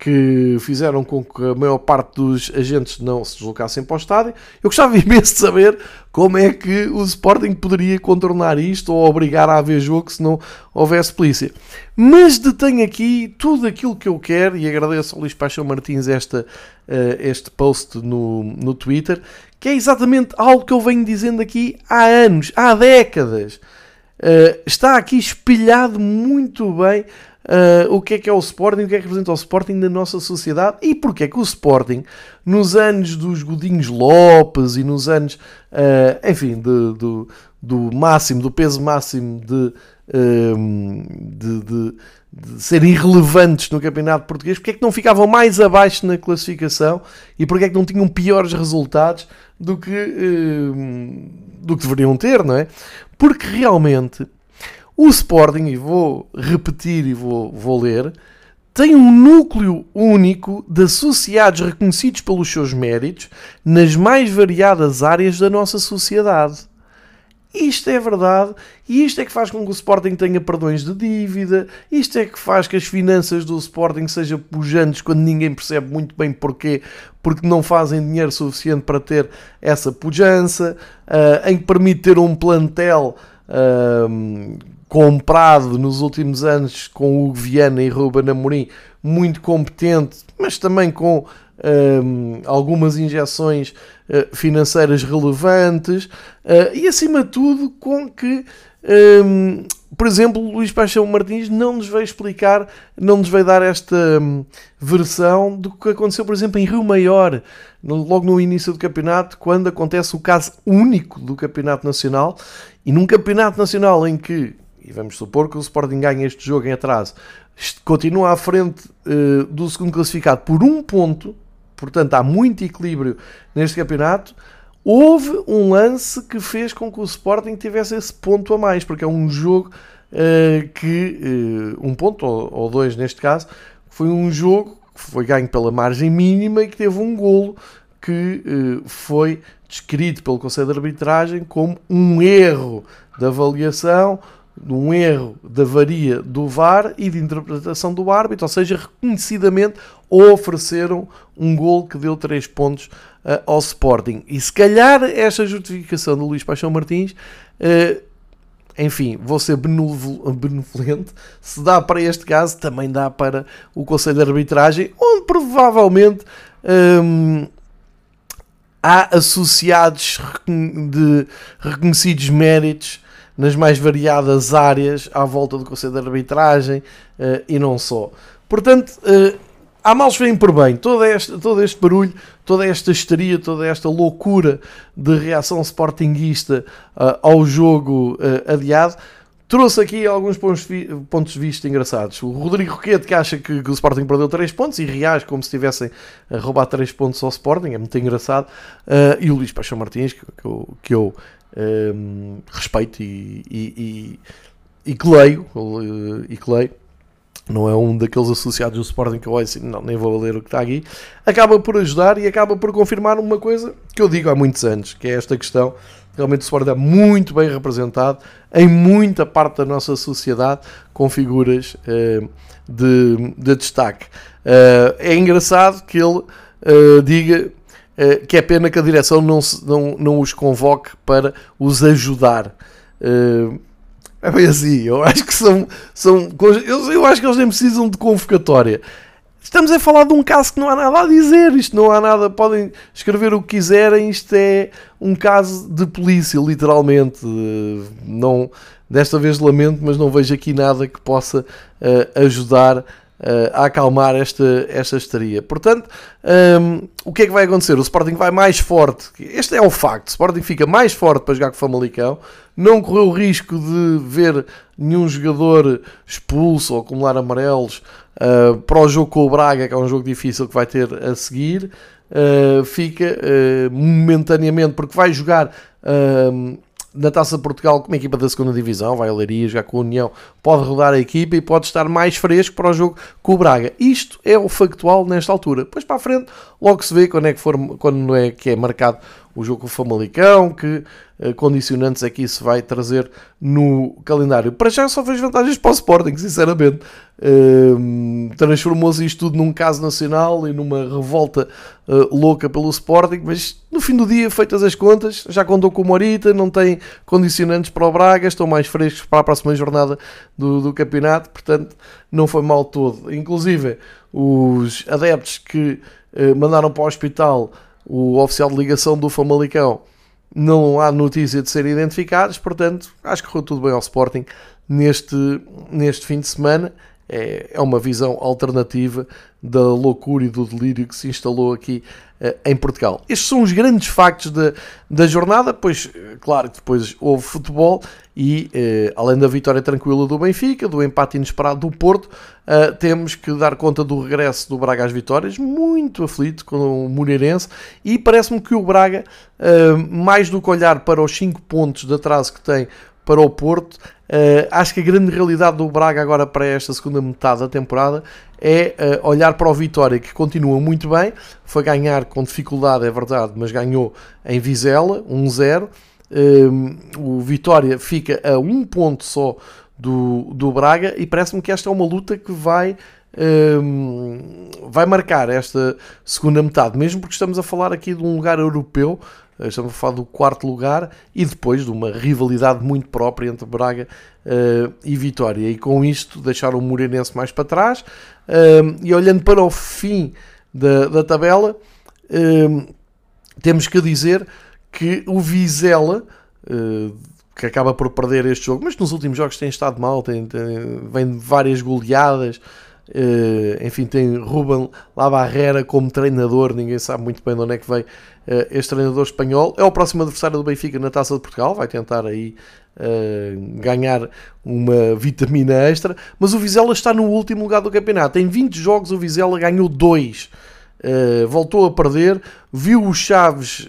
que fizeram com que a maior parte dos agentes não se deslocassem para o estádio. Eu gostava imenso de saber como é que o Sporting poderia contornar isto ou obrigar a haver jogo se não houvesse polícia. Mas detenho aqui tudo aquilo que eu quero e agradeço ao Luís Paixão Martins esta, uh, este post no, no Twitter, que é exatamente algo que eu venho dizendo aqui há anos, há décadas. Uh, está aqui espelhado muito bem uh, o que é que é o Sporting, o que é que representa o Sporting na nossa sociedade e porque é que o Sporting, nos anos dos Godinhos Lopes e nos anos, uh, enfim, de, do, do máximo, do peso máximo de, uh, de, de, de serem irrelevantes no campeonato português, porque é que não ficavam mais abaixo na classificação e porque é que não tinham piores resultados do que, do que deveriam ter, não é? Porque realmente o Sporting, e vou repetir e vou, vou ler, tem um núcleo único de associados reconhecidos pelos seus méritos nas mais variadas áreas da nossa sociedade. Isto é verdade e isto é que faz com que o Sporting tenha perdões de dívida, isto é que faz que as finanças do Sporting sejam pujantes quando ninguém percebe muito bem porquê, porque não fazem dinheiro suficiente para ter essa pujança, uh, em que permite ter um plantel uh, comprado nos últimos anos com o Viana e Ruben Amorim, muito competente, mas também com um, algumas injeções uh, financeiras relevantes uh, e, acima de tudo, com que, um, por exemplo, Luís Paixão Martins não nos veio explicar, não nos veio dar esta um, versão do que aconteceu, por exemplo, em Rio Maior, no, logo no início do campeonato, quando acontece o caso único do Campeonato Nacional e num Campeonato Nacional em que e vamos supor que o Sporting ganha este jogo em atraso, continua à frente uh, do segundo classificado por um ponto, portanto há muito equilíbrio neste campeonato. Houve um lance que fez com que o Sporting tivesse esse ponto a mais, porque é um jogo uh, que, uh, um ponto ou, ou dois neste caso, foi um jogo que foi ganho pela margem mínima e que teve um golo que foi descrito pelo Conselho de Arbitragem como um erro de avaliação um erro da varia do VAR e de interpretação do árbitro, ou seja, reconhecidamente ofereceram um gol que deu 3 pontos uh, ao Sporting. E se calhar esta justificação do Luís Paixão Martins, uh, enfim, vou ser benevolente, se dá para este caso, também dá para o Conselho de Arbitragem, onde provavelmente um, há associados de reconhecidos méritos nas mais variadas áreas à volta do Conselho de Arbitragem uh, e não só. Portanto, uh, há males vêm por bem. Todo este, todo este barulho, toda esta histeria, toda esta loucura de reação sportinguista uh, ao jogo adiado trouxe aqui alguns pontos, pontos de vista engraçados. O Rodrigo Roquete que acha que, que, o Sporting perdeu 3 pontos e reage como se estivessem a roubar 3 pontos ao Sporting, é muito engraçado. Uh, e o Luís Paixão Martins, que, que eu, que eu um, respeito e, e, e, e que leio, e que leio, não é um daqueles associados do Sporting que eu assim, não, nem vou ler o que está aqui, acaba por ajudar e acaba por confirmar uma coisa que eu digo há muitos anos, que é esta questão, realmente o Sporting é muito bem representado em muita parte da nossa sociedade com figuras uh, de, de, destaque. Uh, é engraçado que ele uh, diga eh, que é pena que a direção não, não, não os convoque para os ajudar. Uh, é bem assim, eu acho que são. são eu, eu acho que eles nem precisam de convocatória. Estamos a falar de um caso que não há nada a dizer, isto não há nada, podem escrever o que quiserem, isto é um caso de polícia, literalmente. Não, desta vez lamento, mas não vejo aqui nada que possa uh, ajudar a acalmar esta, esta estaria. Portanto, um, o que é que vai acontecer? O Sporting vai mais forte. Este é o facto. O Sporting fica mais forte para jogar com o Famalicão. Não correu o risco de ver nenhum jogador expulso ou acumular amarelos uh, para o jogo com o Braga, que é um jogo difícil que vai ter a seguir. Uh, fica momentaneamente, porque vai jogar na Taça de Portugal com uma equipa da segunda Divisão, vai a Leiria, jogar com a União, pode rodar a equipa e pode estar mais fresco para o jogo com o Braga. Isto é o factual nesta altura. Depois para a frente, logo se vê quando é que, for, quando é que é marcado o jogo com o Famalicão, que uh, condicionantes é que isso vai trazer no calendário. Para já só fez vantagens para o Sporting, sinceramente. Uh, Transformou-se isto tudo num caso nacional e numa revolta uh, louca pelo Sporting, mas no fim do dia, feitas as contas, já contou com o Morita, não tem condicionantes para o Braga, estão mais frescos para a próxima jornada do, do campeonato, portanto não foi mal todo. Inclusive, os adeptos que uh, mandaram para o hospital o oficial de ligação do Famalicão não há notícia de serem identificados, portanto, acho que correu tudo bem ao Sporting neste, neste fim de semana. É, é uma visão alternativa da loucura e do delírio que se instalou aqui em Portugal. Estes são os grandes factos da, da jornada, pois, eh, claro que depois houve futebol e, uh, além da vitória tranquila do Benfica, do empate inesperado do Porto, temos que dar conta do regresso do Braga às vitórias, muito aflito com o Moreirense, e parece-me que o Braga, mais do que olhar para os 5 pontos de atraso que tem para o Porto. Uh, acho que a grande realidade do Braga agora para esta segunda metade da temporada é uh, olhar para o Vitória, que continua muito bem, foi ganhar com dificuldade, é verdade, mas ganhou em Vizela, 1-0. Uh, o Vitória fica a um ponto só do, do Braga e parece-me que esta é uma luta que vai vai marcar esta segunda metade, mesmo porque estamos a falar aqui de um lugar europeu eh, estamos a falar do quarto lugar e depois de uma rivalidade muito própria entre Braga uh, e Vitória. E com isto deixar o Moreirense mais para trás. Uh, e olhando para o fim da, da tabela, uh, temos que dizer que o Vizela, que acaba por perder este jogo, mas nos últimos jogos tem estado mal, tem, tem, vem de várias goleadas. Uh, enfim, tem Ruben Labarrera como treinador, ninguém sabe muito bem de onde é que veio uh, este treinador espanhol. É o próximo adversário do Benfica na Taça de Portugal, vai tentar aí uh, ganhar uma vitamina extra. Mas o Vizela está no último lugar do campeonato. Em 20 jogos, o Vizela ganhou 2, voltou a perder, viu o Chaves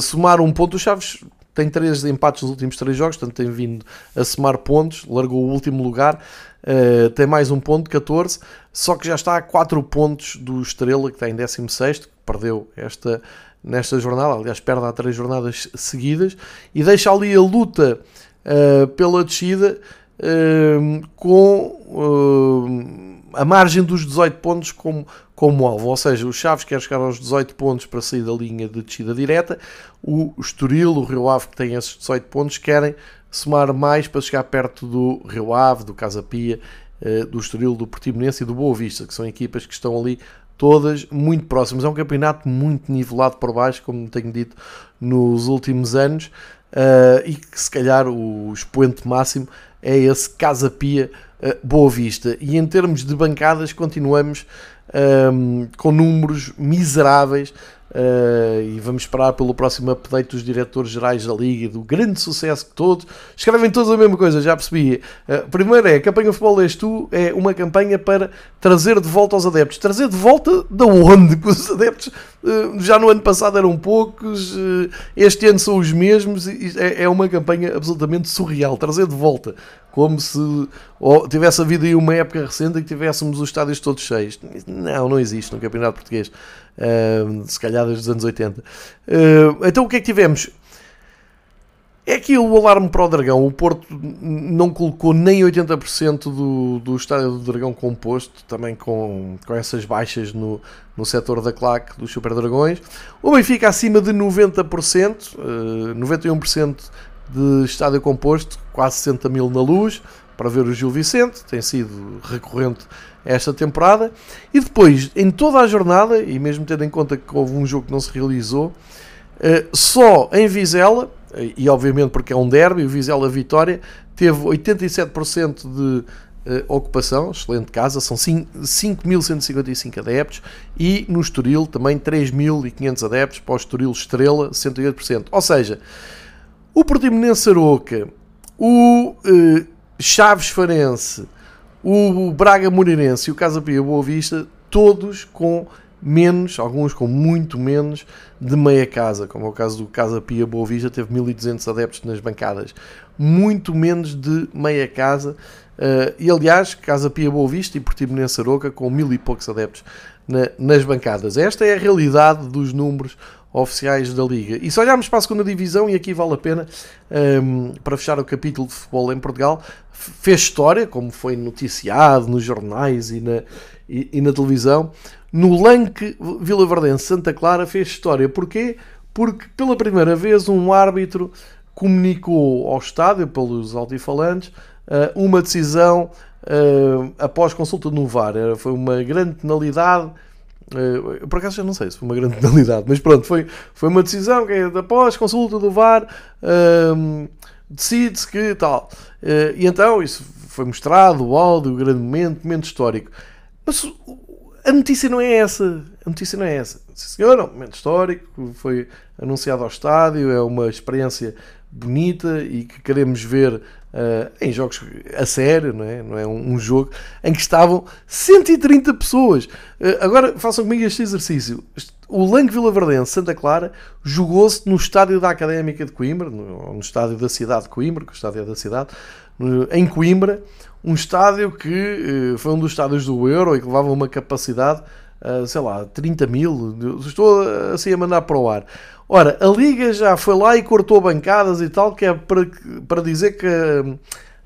somar um ponto. O Chaves tem 3 empates nos últimos 3 jogos, portanto tem vindo a somar pontos, largou o último lugar. Uh, tem mais um ponto, 14, só que já está a 4 pontos do Estrela, que está em 16, perdeu esta, nesta jornada, aliás, perde há 3 jornadas seguidas, e deixa ali a luta uh, pela descida uh, com a margem dos 18 pontos como, como alvo. Ou seja, o Chaves quer chegar aos 18 pontos para sair da linha de descida direta, o Estoril, o Rio Ave, que tem esses 18 pontos, querem somar mais para chegar perto do Rio Ave, do Casa Pia, do Estoril, do Portimonense e do Boa Vista, que são equipas que estão ali todas muito próximas. É um campeonato muito nivelado por baixo, como tenho dito nos últimos anos, uh, e que se calhar o expoente máximo é esse Casa Pia uh, Boa Vista. E em termos de bancadas, continuamos um, com números miseráveis Uh, e vamos esperar pelo próximo update dos diretores gerais da Liga, do grande sucesso que todos escrevem todos a mesma coisa, já percebi. Uh, primeiro é a campanha Futebol És Tu, é uma campanha para trazer de volta aos adeptos. Trazer de volta da onde? Porque os adeptos uh, já no ano passado eram poucos, este ano são os mesmos, é, é uma campanha absolutamente surreal. Trazer de volta como se tivesse havido aí uma época recente em que tivéssemos os estádios todos cheios. Não, não existe no Campeonato Português. Uh, se calhar desde os anos 80. Uh, então o que é que tivemos? É que o alarme para o Dragão, o Porto não colocou nem 80% do, do estádio do Dragão composto, também com, com essas baixas no, no setor da claque dos Super Dragões. O Benfica acima de 90%, uh, 91% de estádio composto, quase 60 mil na luz, para ver o Gil Vicente, tem sido recorrente esta temporada. E depois, em toda a jornada, e mesmo tendo em conta que houve um jogo que não se realizou, eh, só em Vizela, e obviamente porque é um derby, o Vizela Vitória, teve 87% de Uh, ocupação, excelente casa, são 5.155 adeptos e no Estoril também 3.500 adeptos, para o Estoril Estrela 108%. Ou seja, o Portimonense Aroca, o Chaves Farense, o Braga Moreirense e o Casa Pia Boa Vista, todos com menos, alguns com muito menos de meia casa, como é o caso do Casa Pia Boa Vista, teve 1200 adeptos nas bancadas, muito menos de meia casa, uh, e aliás, Casa Pia Boa Vista e Portimonense Aroca com mil e poucos adeptos na, nas bancadas. Esta é a realidade dos números oficiais da Liga. E se olharmos para a segunda divisão, e aqui vale a pena, um, para fechar o capítulo de futebol em Portugal, fez história, como foi noticiado nos jornais e na, e, e na televisão. No Lanque Vila Verdense Santa Clara fez história. Porquê? Porque pela primeira vez um árbitro comunicou ao estádio, pelos altifalantes, uh, uma decisão uh, após consulta no VAR. Foi uma grande penalidade Uh, por acaso já não sei se foi uma grande penalidade, mas pronto, foi, foi uma decisão que após consulta do VAR uh, decide-se que tal. Uh, e então isso foi mostrado, o áudio, o grande momento, momento histórico. Mas a notícia não é essa. A notícia não é essa. Sim, senhor, é um momento histórico, foi anunciado ao estádio, é uma experiência bonita e que queremos ver uh, em jogos a sério, não é, não é um, um jogo em que estavam 130 pessoas. Uh, agora façam comigo este exercício. O Lanque Vila Verdense Santa Clara jogou-se no estádio da Académica de Coimbra, no, no estádio da cidade de Coimbra, que o estádio é da cidade, no, em Coimbra, um estádio que uh, foi um dos estádios do Euro e que levava uma capacidade, sei lá, 30 mil. Estou assim a mandar para o ar. Ora, a Liga já foi lá e cortou bancadas e tal, que é para, para dizer que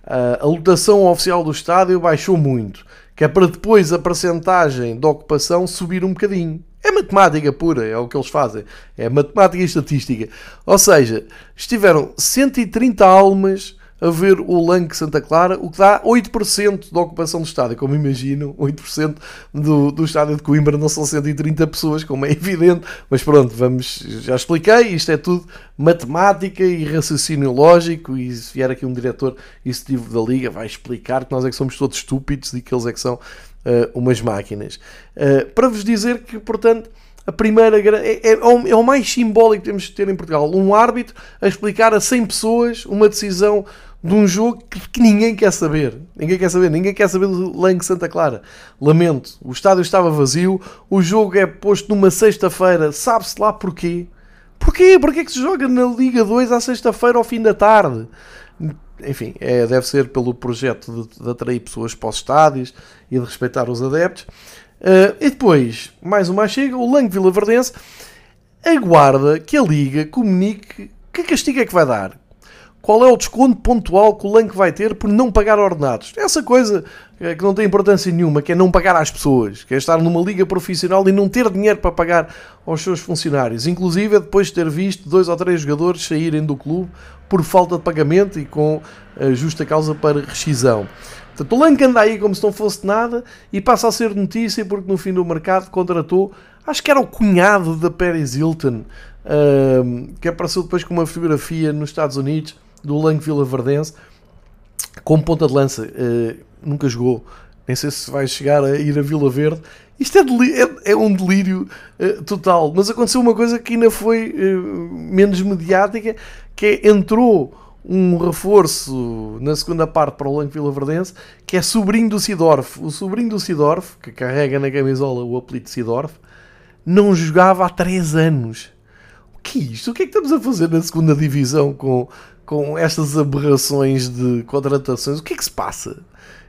a, a lotação oficial do estádio baixou muito, que é para depois a percentagem de ocupação subir um bocadinho. É matemática pura, é o que eles fazem. É matemática e estatística. Ou seja, estiveram 130 almas a ver o Lanque Santa Clara, o que dá 8% da ocupação do estádio. Como imagino, 8% do, do estádio de Coimbra não são 130 pessoas, como é evidente, mas pronto, vamos, já expliquei, isto é tudo matemática e raciocínio lógico, e se vier aqui um diretor executivo da Liga, vai explicar que nós é que somos todos estúpidos e que eles é que são uh, umas máquinas. Uh, para vos dizer que, portanto, a primeira é, é, é, o mais simbólico que temos de ter em Portugal. Um árbitro a explicar a 100 pessoas uma decisão de um jogo que, que, ninguém quer saber. Ninguém quer saber. Ninguém quer saber do Lang Santa Clara. Lamento. O estádio estava vazio. O jogo é posto numa sexta-feira. Sabe-se lá porquê. Porquê? Porquê que se joga na Liga 2 à sexta-feira ao fim da tarde? Enfim, é, deve ser pelo projeto de, de atrair pessoas para os estádios e de respeitar os adeptos. Uh, e depois, mais uma chega, o Lang Vila Verdense aguarda que a Liga comunique que castigo é que vai dar qual é o desconto pontual que o Lanque vai ter por não pagar ordenados. Essa coisa eh, que não tem importância nenhuma, que é não pagar às pessoas, que é estar numa liga profissional e não ter dinheiro para pagar aos seus funcionários. Inclusive, depois de ter visto dois ou três jogadores saírem do clube por falta de pagamento e com eh, justa causa para rescisão. Portanto, o Lanque anda aí como se não fosse nada e passa a ser notícia porque no fim do mercado contratou, acho que era o cunhado da Paris Hilton, uh, que apareceu depois com uma fotografia nos Estados Unidos do Lanque Vila Verdense como ponta de lança. Uh, nunca jogou, nem sei se vai chegar a ir a Vila Verde. Isto é, é, é um delírio uh, total. Mas aconteceu uma coisa que ainda foi uh, menos mediática, que é, entrou um reforço na segunda parte para o Lanque Vila Verdense, que é sobrinho do Sidorf. O sobrinho do Sidorf, que carrega na camisola o apelido Sidorf, não jogava há 3 anos. O que é isto? O que é que estamos a fazer na segunda divisão com, com estas aberrações de contratações? O que é que se passa?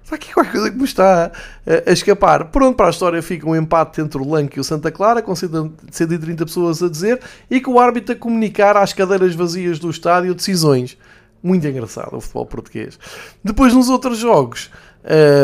Está aqui qualquer coisa que me está a, a, escapar. Pronto, para a história fica um empate entre o Lanque e o Santa Clara, com 130 pessoas a dizer, e com o árbitro a comunicar às cadeiras vazias do estádio decisões. Muito engraçado o futebol português. Depois, nos outros jogos,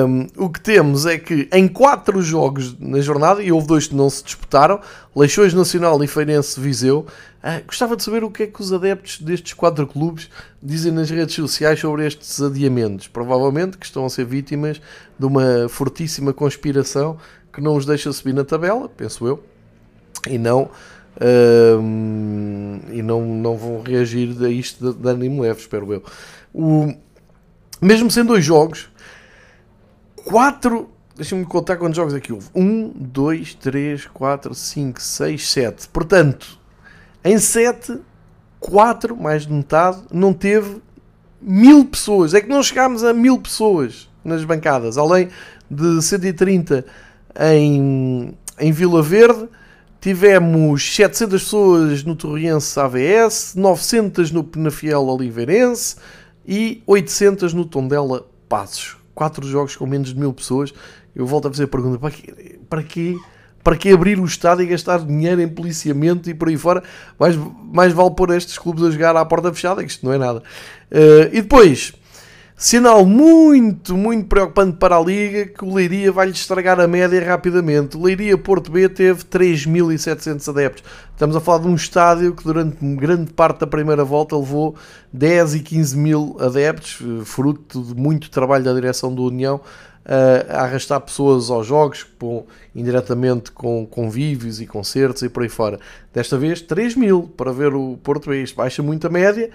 um, o que temos é que em quatro jogos na jornada, e houve dois que não se disputaram, Leixões Nacional e Feirense Viseu, uh, gostava de saber o que é que os adeptos destes quatro clubes dizem nas redes sociais sobre estes adiamentos. Provavelmente que estão a ser vítimas de uma fortíssima conspiração que não os deixa subir na tabela, penso eu, e não. E não, não vão reagir a isto de, de ânimo leve, espero eu. O, mesmo sendo dois jogos, 4. Deixa-me contar quantos jogos aqui houve. 1, 2, 3, 4, 5, 6, 7. Portanto, em 7, 4, mais de metade, não teve mil pessoas. É que não chegámos a mil pessoas nas bancadas. Além de 130 em, em Vila Verde, tivemos 700 pessoas no Torriense AVS, 900 no Penafiel Oliveirense e 800 no Tondela Passos quatro jogos com menos de mil pessoas, eu volto a fazer a pergunta: para quê? Para quê? Para que abrir o estádio e gastar dinheiro em policiamento e por aí fora? Mais, mais vale pôr estes clubes a jogar à porta fechada, que isto não é nada. Uh, e depois, Sinal muito, muito preocupante para a Liga que o Leiria vai-lhe estragar a média rapidamente. O Leiria Porto B teve 3.700 adeptos. Estamos a falar de um estádio que durante grande parte da primeira volta levou 10 e 15 mil adeptos, eh, fruto de muito trabalho da direção do União eh, a arrastar pessoas aos jogos, com, indiretamente com convívios e concertos e por aí fora. Desta vez 3 mil para ver o Porto B. Isto baixa muito a média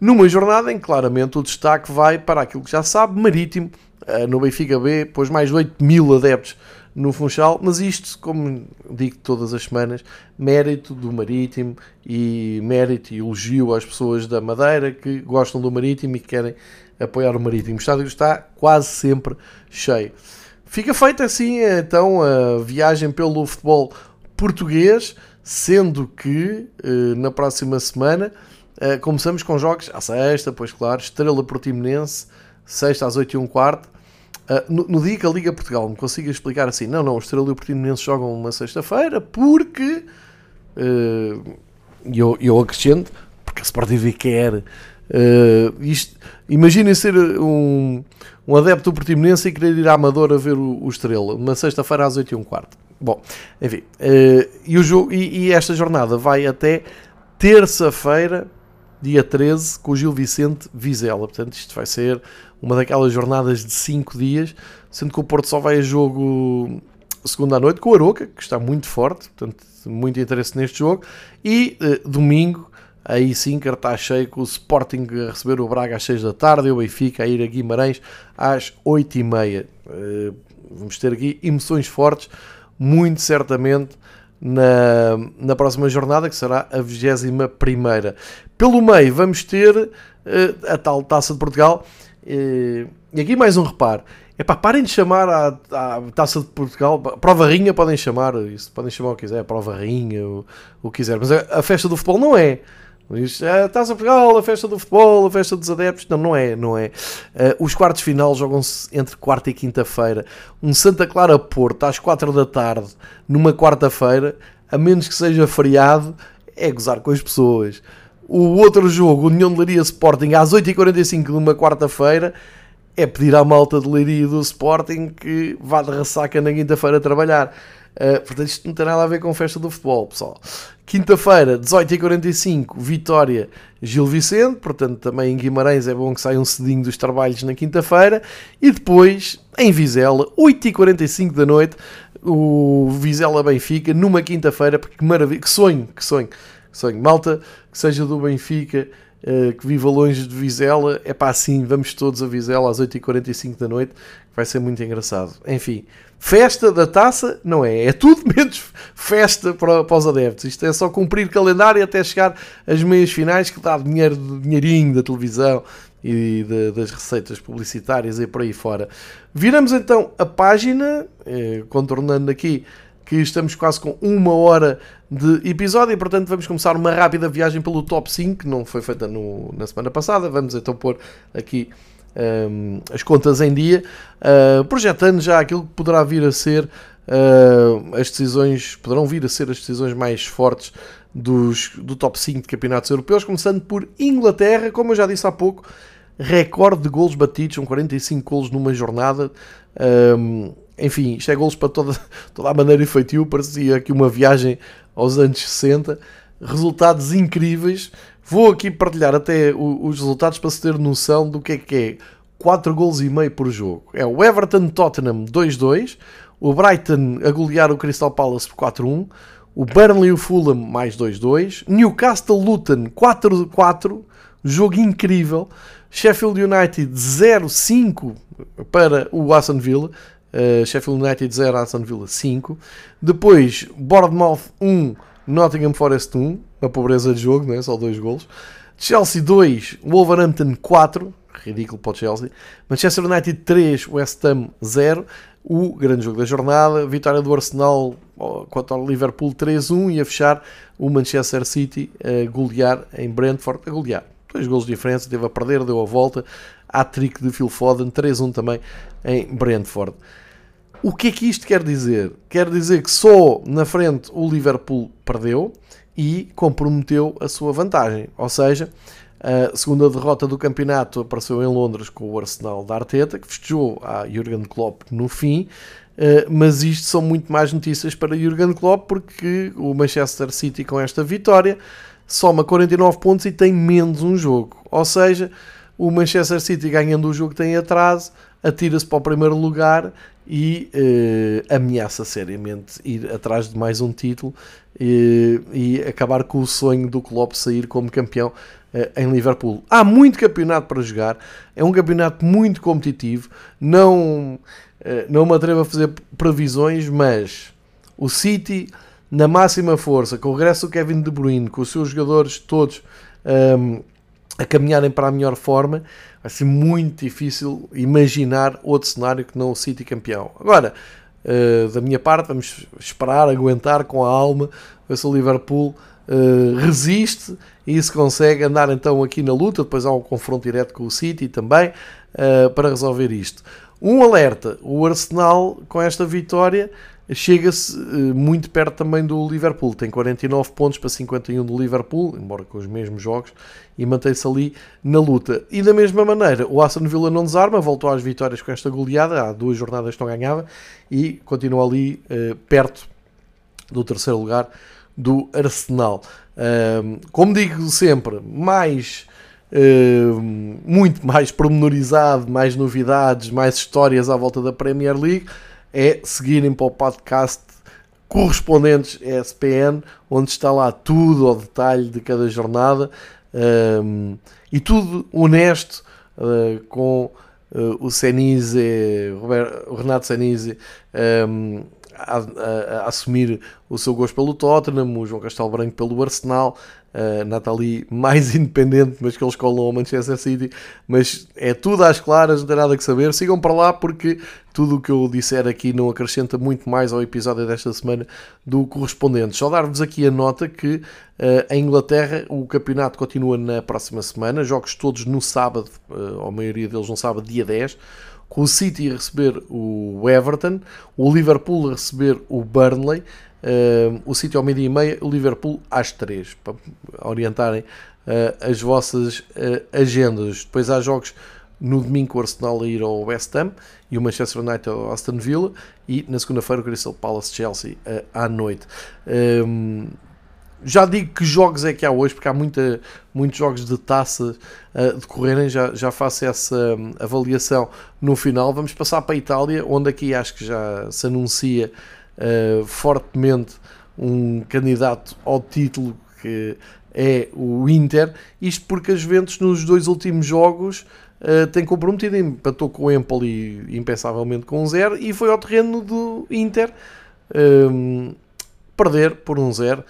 numa jornada em que claramente o destaque vai para aquilo que já sabe, Marítimo, eh, no Benfica B, pôs mais de 8 mil adeptos no Funchal, mas isto, como digo todas as semanas, mérito do Marítimo e mérito e elogio às pessoas da Madeira que gostam do Marítimo e que querem apoiar o Marítimo. O estádio está quase sempre cheio. Fica feita assim então a viagem pelo futebol português, sendo que eh, na próxima semana Uh, começamos com jogos à sexta, pois claro, Estrela Portimonense, sexta às 8 e um quarto. Uh, no, no, dia que a Liga Portugal me consiga explicar assim, não, não, o Estrela e o Portimonense jogam uma sexta-feira porque. Uh, eu, eu acrescento, porque a Sport TV quer. Uh, isto, imaginem ser um, um adepto do Portimonense e querer ir à Amadora ver o, o Estrela, uma sexta-feira às 8 e um quarto. Bom, enfim, uh, e, o jogo, e, e esta jornada vai até terça-feira, dia 13, com o Gil Vicente Vizela. Portanto, isto vai ser uma daquelas jornadas de 5 dias, sendo que o Porto só vai a jogo segunda à noite com o Aroca, que está muito forte, portanto, muito interesse neste jogo, e uh, domingo, aí sim, cartaz cheio com o Sporting a receber o Braga às 6 da tarde o Benfica a ir a Guimarães às 8 e meia. Uh, vamos ter aqui emoções fortes, muito certamente, na, na próxima jornada, que será a 21. Pelo meio, vamos ter uh, a tal Taça de Portugal. Uh, e aqui mais um reparo. É pá, parem de chamar a, Taça de Portugal, prova rinha podem chamar, isso podem chamar o que quiser, prova rinha, o, o que quiser, mas a, a festa do futebol não é. Isto é a Taça Portugal, a festa do futebol, a festa dos adeptos. Não, não é, não é. Uh, os quartos final jogam-se entre quarta e quinta-feira. Um Santa Clara Porto às quatro da tarde, numa quarta-feira, a menos que seja feriado, é gozar com as pessoas. O outro jogo, União de Leiria Sporting, às 8h45 de uma quarta-feira, é pedir à malta de Leiria do Sporting que vá de ressaca na quinta-feira trabalhar. Uh, portanto, isto não tem nada a ver com festa do futebol, pessoal. Quinta-feira, 18h45, Vitória Gil Vicente. Portanto, também em Guimarães é bom que saiam cedinho dos trabalhos na quinta-feira. E depois, em Vizela, 8h45 da noite, o Vizela Benfica, numa quinta-feira. Porque que maravilha, que sonho, que sonho, que sonho. Malta, que seja do Benfica. Uh, que viva longe de Vizela, é pá, assim, vamos todos a Vizela às 8h45 da noite, vai ser muito engraçado. Enfim, Festa da taça não é, é tudo menos festa para, para os adeptos. Isto é só cumprir calendário até chegar às meias finais que dá dinheiro, dinheirinho da televisão e de, das receitas publicitárias e por aí fora. Viramos então a página, eh, contornando aqui que estamos quase com uma hora de episódio e portanto vamos começar uma rápida viagem pelo top 5 que não foi feita no, na semana passada. Vamos então pôr aqui um, as contas em dia, uh, projetando já aquilo que poderá vir a ser uh, as decisões, poderão vir a ser as decisões mais fortes dos, do top 5 de campeonatos europeus, começando por Inglaterra, como eu já disse há pouco, recorde de golos batidos, são 45 golos numa jornada. Um, enfim, isto é golos para toda, toda a maneira e feitio, parecia aqui uma viagem aos anos 60. Resultados incríveis, Vou aqui partilhar até os resultados para se ter noção do que é que é. 4 gols e meio por jogo. É o Everton Tottenham 2-2, o Brighton a golear o Crystal Palace 4-1, o Burnley e o Fulham mais 2-2, Newcastle Luton 4-4, jogo incrível, Sheffield United 0-5 para o Aston Villa, uh, Sheffield United 0, Aston Villa 5, depois Bournemouth 1, Nottingham Forest 1, uma pobreza de jogo, não é? só dois golos. Chelsea 2, Wolverhampton 4, ridículo para o Chelsea. Manchester United 3, West Ham 0. O grande jogo da jornada, vitória do Arsenal contra o Liverpool 3-1 e a fechar o Manchester City a golear em Brentford, a golear. Dois golos de diferença, teve a perder, deu a volta. Hat-trick de Phil Foden, 3-1 também em Brentford. O que é que isto quer dizer? Quer dizer que só na frente o Liverpool perdeu e comprometeu a sua vantagem. Ou seja, a segunda derrota do campeonato apareceu em Londres com o Arsenal da Arteta, que festejou a Jurgen Klopp no fim. mas isto são muito mais notícias para Jurgen Klopp porque o Manchester City com esta vitória soma 49 pontos e tem menos um jogo. Ou seja, o Manchester City ganhando o jogo que tem atraso, atira-se para o primeiro lugar e uh, ameaça seriamente ir atrás de mais um título e, e acabar com o sonho do Klopp sair como campeão uh, em Liverpool. Há muito campeonato para jogar, é um campeonato muito competitivo, não, uh, não me atrevo a fazer previsões, mas o City na máxima força, com o regresso do Kevin De Bruyne, com os seus jogadores todos um, ehm, a caminharem para a melhor forma, vai ser muito difícil imaginar outro cenário que não o City campeão. Agora, uh, da minha parte, vamos esperar, aguentar com a alma, ver se o Liverpool uh, resiste e se consegue andar então aqui na luta. Depois há um confronto direto com o City também uh, para resolver isto. Um alerta: o Arsenal com esta vitória chega-se muito perto também do Liverpool. Tem 49 pontos para 51 do Liverpool, embora com os mesmos jogos, e mantém-se ali na luta. E da mesma maneira, o Aston Villa não desarma, voltou às vitórias com esta goleada, há duas jornadas que não ganhava, e continua ali uh, perto do terceiro lugar do Arsenal. Como digo sempre, mais... Muito mais pormenorizado, mais novidades, mais histórias à volta da Premier League, é seguirem para o podcast correspondentes ESPN, onde está lá tudo ao detalhe de cada jornada um, e tudo honesto uh, com uh, o Senise, o Renato Senise um, a, a, a, assumir o seu gosto pelo Tottenham, o João Castelo Branco pelo Arsenal, uh, Nathalie mais independente, mas que eles colam ao Manchester City. Mas é tudo às claras, não tem nada que saber. Sigam para lá porque tudo o que eu disser aqui não acrescenta muito mais ao episódio desta semana do correspondente. Só dar-vos aqui a nota que uh, em Inglaterra o campeonato continua na próxima semana, jogos todos no sábado, uh, a maioria deles no sábado, dia 10 com o City a receber o Everton, o Liverpool a receber o Burnley, uh, o City ao meio-dia e meia, o Liverpool às três, para orientarem as vossas agendas. Depois há jogos no domingo o Arsenal a ir ao West Ham e o Manchester United ao Aston Villa e na segunda-feira o Crystal Palace Chelsea à noite. Um, já digo que jogos é que há hoje, porque há muita, muitos jogos de taça uh, decorrerem, já, já faço essa um, avaliação no final. Vamos passar para a Itália, onde aqui acho que já se anuncia uh, fortemente um candidato ao título que é o Inter. Isto porque as Juventus nos dois últimos jogos uh, tem comprometido, empatou com o Empoli impensavelmente com um zero e foi ao terreno do Inter um, perder por um zero.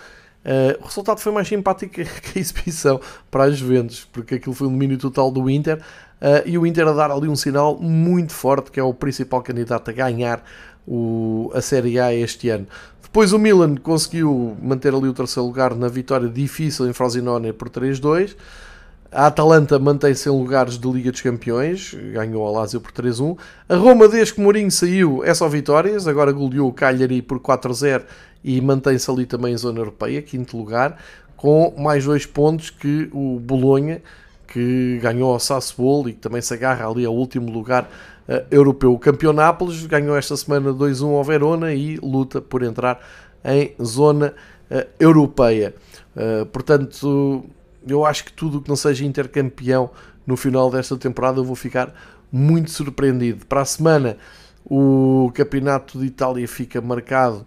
Uh, o resultado foi mais simpático que a exibição para as Juventus, porque aquilo foi um domínio total do Inter uh, e o Inter a dar ali um sinal muito forte, que é o principal candidato a ganhar o, a Série A este ano. Depois o Milan conseguiu manter ali o terceiro lugar na vitória difícil em Frosinone por 3-2. A Atalanta mantém-se em lugares de Liga dos Campeões, ganhou a Lazio por 3-1. A Roma, desde que Mourinho saiu, é só vitórias, agora goleou o Cagliari por 4-0 e mantém-se ali também em zona europeia, quinto lugar, com mais dois pontos que o Bolonha, que ganhou ao Sassuolo e que também se agarra ali ao último lugar uh, europeu. O campeão Nápoles ganhou esta semana 2-1 ao Verona e luta por entrar em zona uh, europeia. Uh, portanto, eu acho que tudo que não seja intercampeão no final desta temporada eu vou ficar muito surpreendido. Para a semana, o Campeonato de Itália fica marcado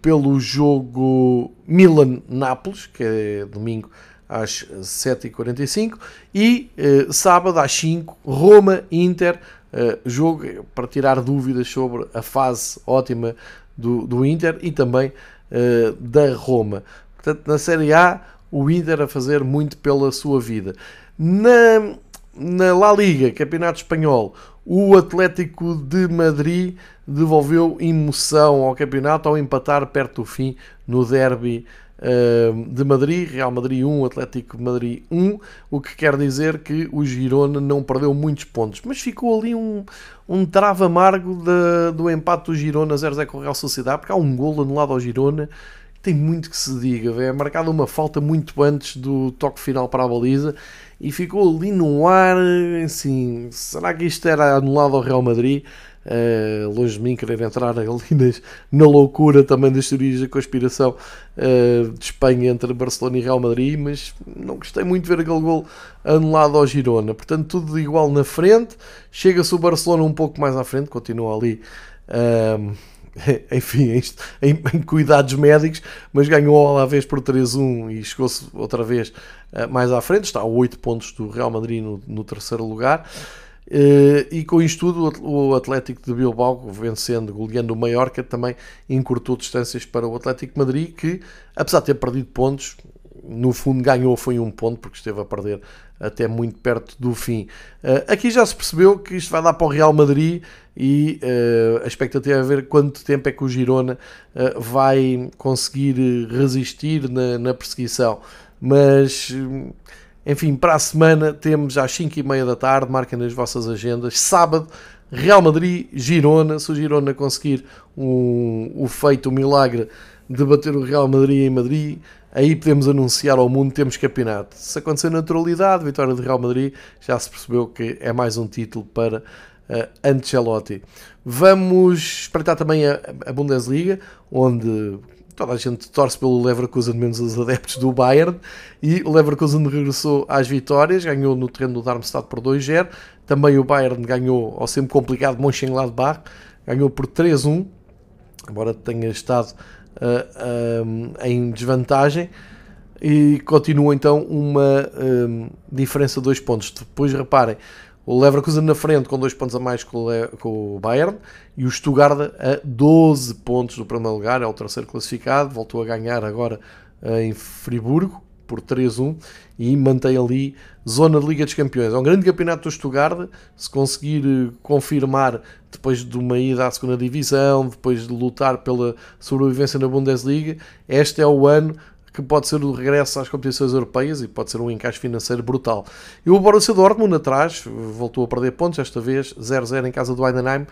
pelo jogo Milan-Nápoles, que é domingo às 7h45, e uh, sábado às 5 Roma-Inter, uh, jogo para tirar dúvidas sobre a fase ótima do, do Inter e também uh, da Roma. Portanto, na Série A o Inter a fazer muito pela sua vida. Na, na La Liga, Campeonato Espanhol, o Atlético de Madrid devolveu emoção ao campeonato ao empatar perto do fim no derby uh, de Madrid, Real Madrid 1, Atlético de Madrid 1, o que quer dizer que o Girona não perdeu muitos pontos, mas ficou ali um, um travo amargo de, do empate do Girona 0-0 com o Real Sociedade, porque há um gol anulado ao Girona tem muito que se diga. É marcada uma falta muito antes do toque final para a baliza e ficou ali no ar. Assim, será que isto era anulado ao Real Madrid? Uh, longe de mim querer entrar ali nas, na loucura também das teorias da conspiração uh, de Espanha entre Barcelona e Real Madrid, mas não gostei muito de ver aquele gol anulado ao Girona. Portanto, tudo igual na frente. Chega-se o Barcelona um pouco mais à frente, continua ali. Uh, enfim, em, em, cuidados médicos, mas ganhou a Alavés por 3-1 e chegou-se outra vez uh, mais à frente, está a 8 pontos do Real Madrid no, no terceiro lugar. Uh, e com isto tudo, o Atlético de Bilbao, vencendo, goleando o Mallorca, também encurtou distâncias para o Atlético de Madrid, que, apesar de ter perdido pontos, no fundo ganhou foi um ponto, porque esteve a perder até muito perto do fim. Uh, aqui já se percebeu que isto vai dar para o Real Madrid e uh, a expectativa é ver quanto tempo é que o Girona uh, vai conseguir resistir na, na, perseguição. Mas, enfim, para a semana temos às 5 e meia da tarde, marquem nas vossas agendas, sábado, Real Madrid, Girona, se o Girona conseguir o feito, o milagre de bater o Real Madrid em Madrid, aí podemos anunciar ao mundo temos campeonato. Se acontecer naturalidade, vitória do Real Madrid, já se percebeu que é mais um título para uh, Ancelotti. Vamos espreitar também a, a, Bundesliga, onde toda a gente torce pelo Leverkusen, menos os adeptos do Bayern, e o Leverkusen regressou às vitórias, ganhou no terreno do Darmstadt por 2-0, também o Bayern ganhou ao sempre complicado Mönchengladbach, ganhou por 3-1, embora tenha estado em desvantagem, e continua então uma um, diferença de dois pontos. Depois reparem, o Leverkusen na frente com dois pontos a mais que o, Bayern e o Stuttgart a 12 pontos do primeiro lugar, é o terceiro classificado, voltou a ganhar agora em Friburgo por 3-1 e mantém ali zona de Liga dos Campeões. É um grande campeonato do Stuttgart, se conseguir eh, confirmar depois de uma ida à segunda divisão, depois de lutar pela sobrevivência na Bundesliga, este é o ano que pode ser o regresso às competições europeias e pode ser um encaixe financeiro brutal. E o Borussia Dortmund atrás voltou a perder pontos, esta vez 0-0 em casa do Heidenheim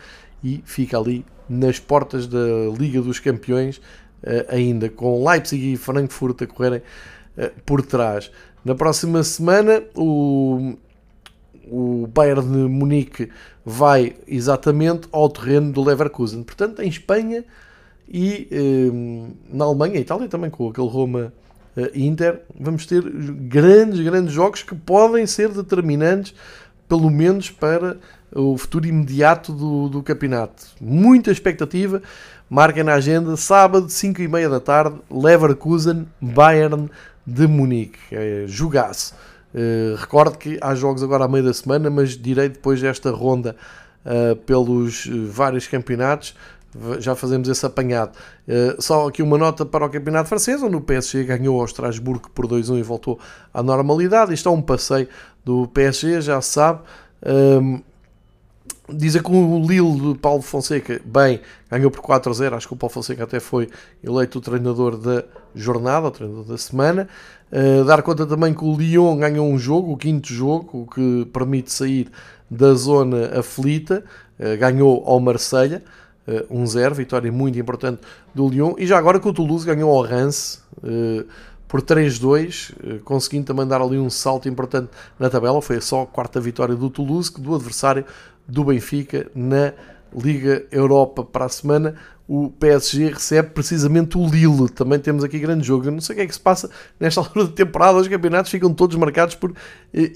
e fica ali nas portas da Liga dos Campeões, eh, ainda com Leipzig e Frankfurt a correrem por trás. Na próxima semana, o, o Bayern de Munique vai exatamente ao terreno do Leverkusen. Portanto, em Espanha e eh, na Alemanha e Itália também, com aquele Roma eh, Inter, vamos ter grandes, grandes jogos que podem ser determinantes, pelo menos para o futuro imediato do, do campeonato. Muita expectativa. Marca na agenda, sábado, 5 e meia da tarde, Leverkusen, Bayern de Munique. É, jogaço. Uh, recordo que há jogos agora à meio da semana, mas direi depois desta ronda uh, pelos uh, vários campeonatos, já fazemos esse apanhado. só aqui uma nota para o campeonato francês, onde o PSG ganhou ao Estrasburgo por 2-1 e voltou à normalidade. Isto é um passeio do PSG, já se sabe. Ehm, Dizem que o Lille de Paulo Fonseca, bem, ganhou por 4 a 0. Acho que o Paulo Fonseca até foi eleito o treinador da jornada, o treinador da semana. Uh, dar conta também que o Lyon ganhou um jogo, o quinto jogo, o que permite sair da zona aflita. Uh, ganhou ao Marselha, uh, 1-0, vitória muito importante do Lyon. E já agora que o Toulouse ganhou ao uh, por 3-2, conseguindo também dar ali um salto importante na tabela. Foi só a quarta vitória do Toulouse, que do adversário do Benfica na Liga Europa para a semana. O PSG recebe precisamente o Lille. Também temos aqui grande jogo. Eu não sei o que é que se passa nesta altura de temporada. Os campeonatos ficam todos marcados por eh,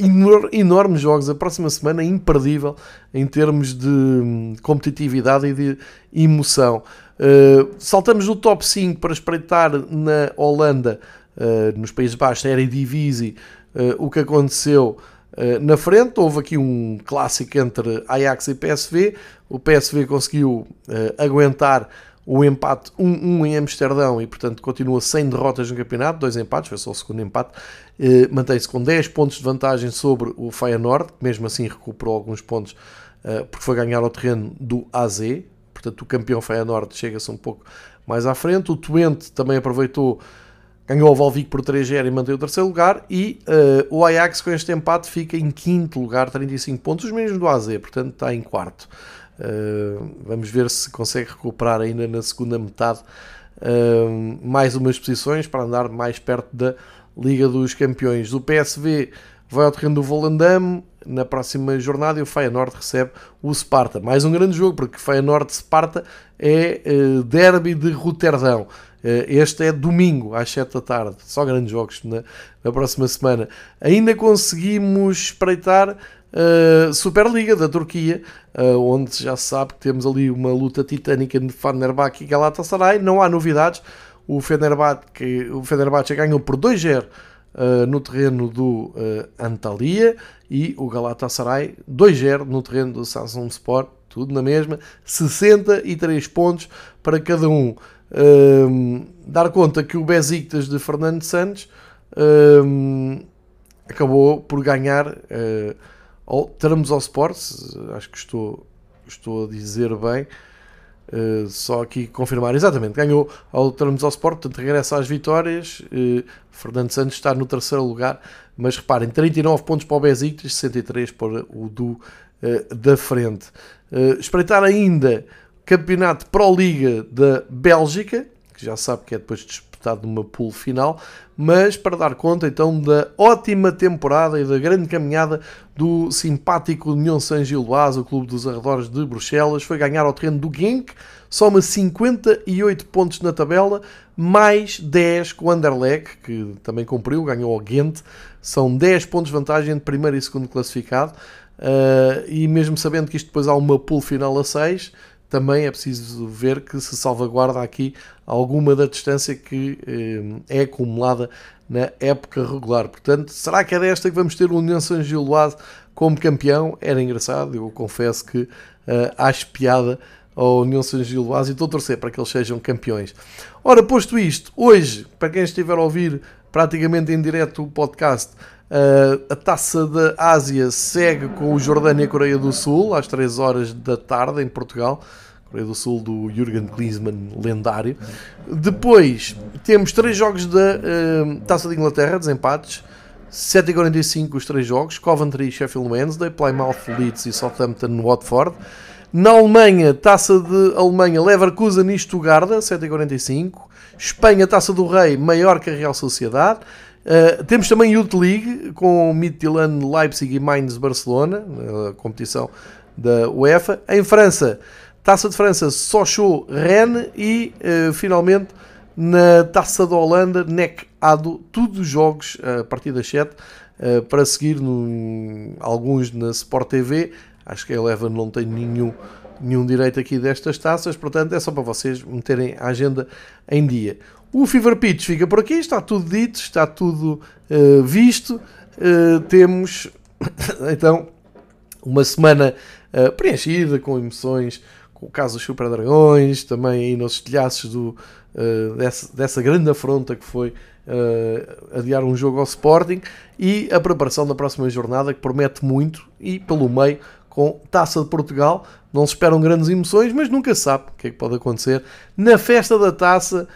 enormes jogos. A próxima semana é imperdível em termos de hum, competitividade e de emoção. Uh, saltamos do top 5 para espreitar na Holanda, uh, nos Países Baixos, na Eredivisie, o que aconteceu eh, na frente. Houve aqui um clássico entre Ajax e PSV. O PSV conseguiu uh, aguentar o empate 1-1 em Amsterdão e, portanto, continua sem derrotas no campeonato, dois empates, foi só o segundo empate. Uh, Mantém-se com 10 pontos de vantagem sobre o Feyenoord, que mesmo assim recuperou alguns pontos porque foi ganhar o terreno do AZ. Portanto, o campeão Feyenoord chega-se um pouco mais à frente. O Twente também aproveitou ganhou o Volvic por 3-0 e mantém o terceiro lugar e uh, o Ajax com este empate fica em quinto lugar, 35 pontos, os mesmos do AZ, portanto está em quarto. Uh, vamos ver se consegue recuperar ainda na segunda metade uh, mais umas posições para andar mais perto da Liga dos Campeões. O PSV vai ao terreno do Volendam na próxima jornada e o Feyenoord recebe o Sparta. Mais um grande jogo, porque Feyenoord-Sparta é derby de Roterdão. Eh, este é domingo, às 7 da tarde. Só grandes jogos na, na próxima semana. Ainda conseguimos espreitar uh, Superliga da Turquia, uh, onde já se sabe que temos ali uma luta titânica de Fenerbahçe e Galatasaray. Não há novidades. O Fenerbahçe, o Fenerbahçe ganhou por 2-0 uh, no terreno do Antalya e o Galatasaray 2-0 no terreno do Samsung Sport. Tudo na mesma. 63 pontos para cada um dar conta que o Besiktas de Fernando Santos acabou por ganhar uh, ao, termos ao Sports, acho que estou, estou a dizer bem, uh, só aqui confirmar exatamente, ganhou ao termos ao Sport, portanto regressa às vitórias, uh, Fernando Santos está no terceiro lugar, mas reparem, 39 pontos para o Besiktas, 63 para o do da frente. espreitar ainda Campeonato Pro Liga da Bélgica, que já sabe que é depois disputado numa pool final, mas para dar conta então da ótima temporada e da grande caminhada do simpático União São Gilloise, o clube dos arredores de Bruxelas, foi ganhar ao terreno do Genk, soma 58 pontos na tabela, mais 10 com o Anderlecht, que também cumpriu, ganhou ao Ghent, são 10 pontos de vantagem de primeiro e segundo classificado, uh, e mesmo sabendo que isto depois há uma pool final a 6, também é preciso ver que se salvaguarda aqui alguma da distância que eh, é acumulada na época regular. Portanto, será que é desta que vamos ter o União São Giloado como campeão? Era engraçado, eu confesso que uh, acho piada ao União São Giloado e estou a torcer para que eles sejam campeões. Ora, posto isto, hoje, para quem estiver a ouvir praticamente em direto o podcast, Uh, a taça da Ásia segue com o Jordânia e a Coreia do Sul às 3 horas da tarde em Portugal. Coreia do Sul do Jürgen Klinsmann, lendário. Depois temos três jogos da uh, Taça de Inglaterra, desempates. 7h45 os três jogos: Coventry, Sheffield Wednesday, Plymouth, Leeds e Southampton, Watford. Na Alemanha, Taça de Alemanha, Leverkusen e Stuttgart, 7h45. Espanha, Taça do Rei, Maiorca, Real Sociedade. Uh, temos também Youth League com Midtjylland, Leipzig e Mainz Barcelona, a competição da UEFA. Em França, Taça de França, Sochaux, Rennes e uh, finalmente na Taça da Holanda, NEC Ado, tudo jogos a partir das 7 uh, para seguir no, alguns na Sport TV. Acho que a Eleven não tem nenhum nenhum direito aqui destas taças, portanto é só para vocês meterem a agenda em dia. O Fever Pitch fica por aqui, está tudo dito, está tudo uh, visto. Uh, temos então uma semana uh, preenchida com emoções, com o caso dos Super Dragões, também aí nos telhaços do, dessa, dessa grande afronta que foi adiar um jogo ao Sporting e a preparação da próxima jornada que promete muito e pelo meio com Taça de Portugal. Não se esperam grandes emoções, mas nunca sabe o que é que pode acontecer na festa da taça,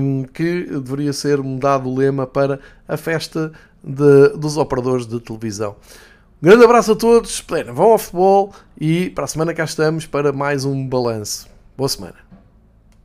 um, que deveria ser mudado o lema para a festa de, dos operadores de televisão. Um grande abraço a todos, vão ao futebol e para a semana cá estamos para mais um balanço. Boa semana.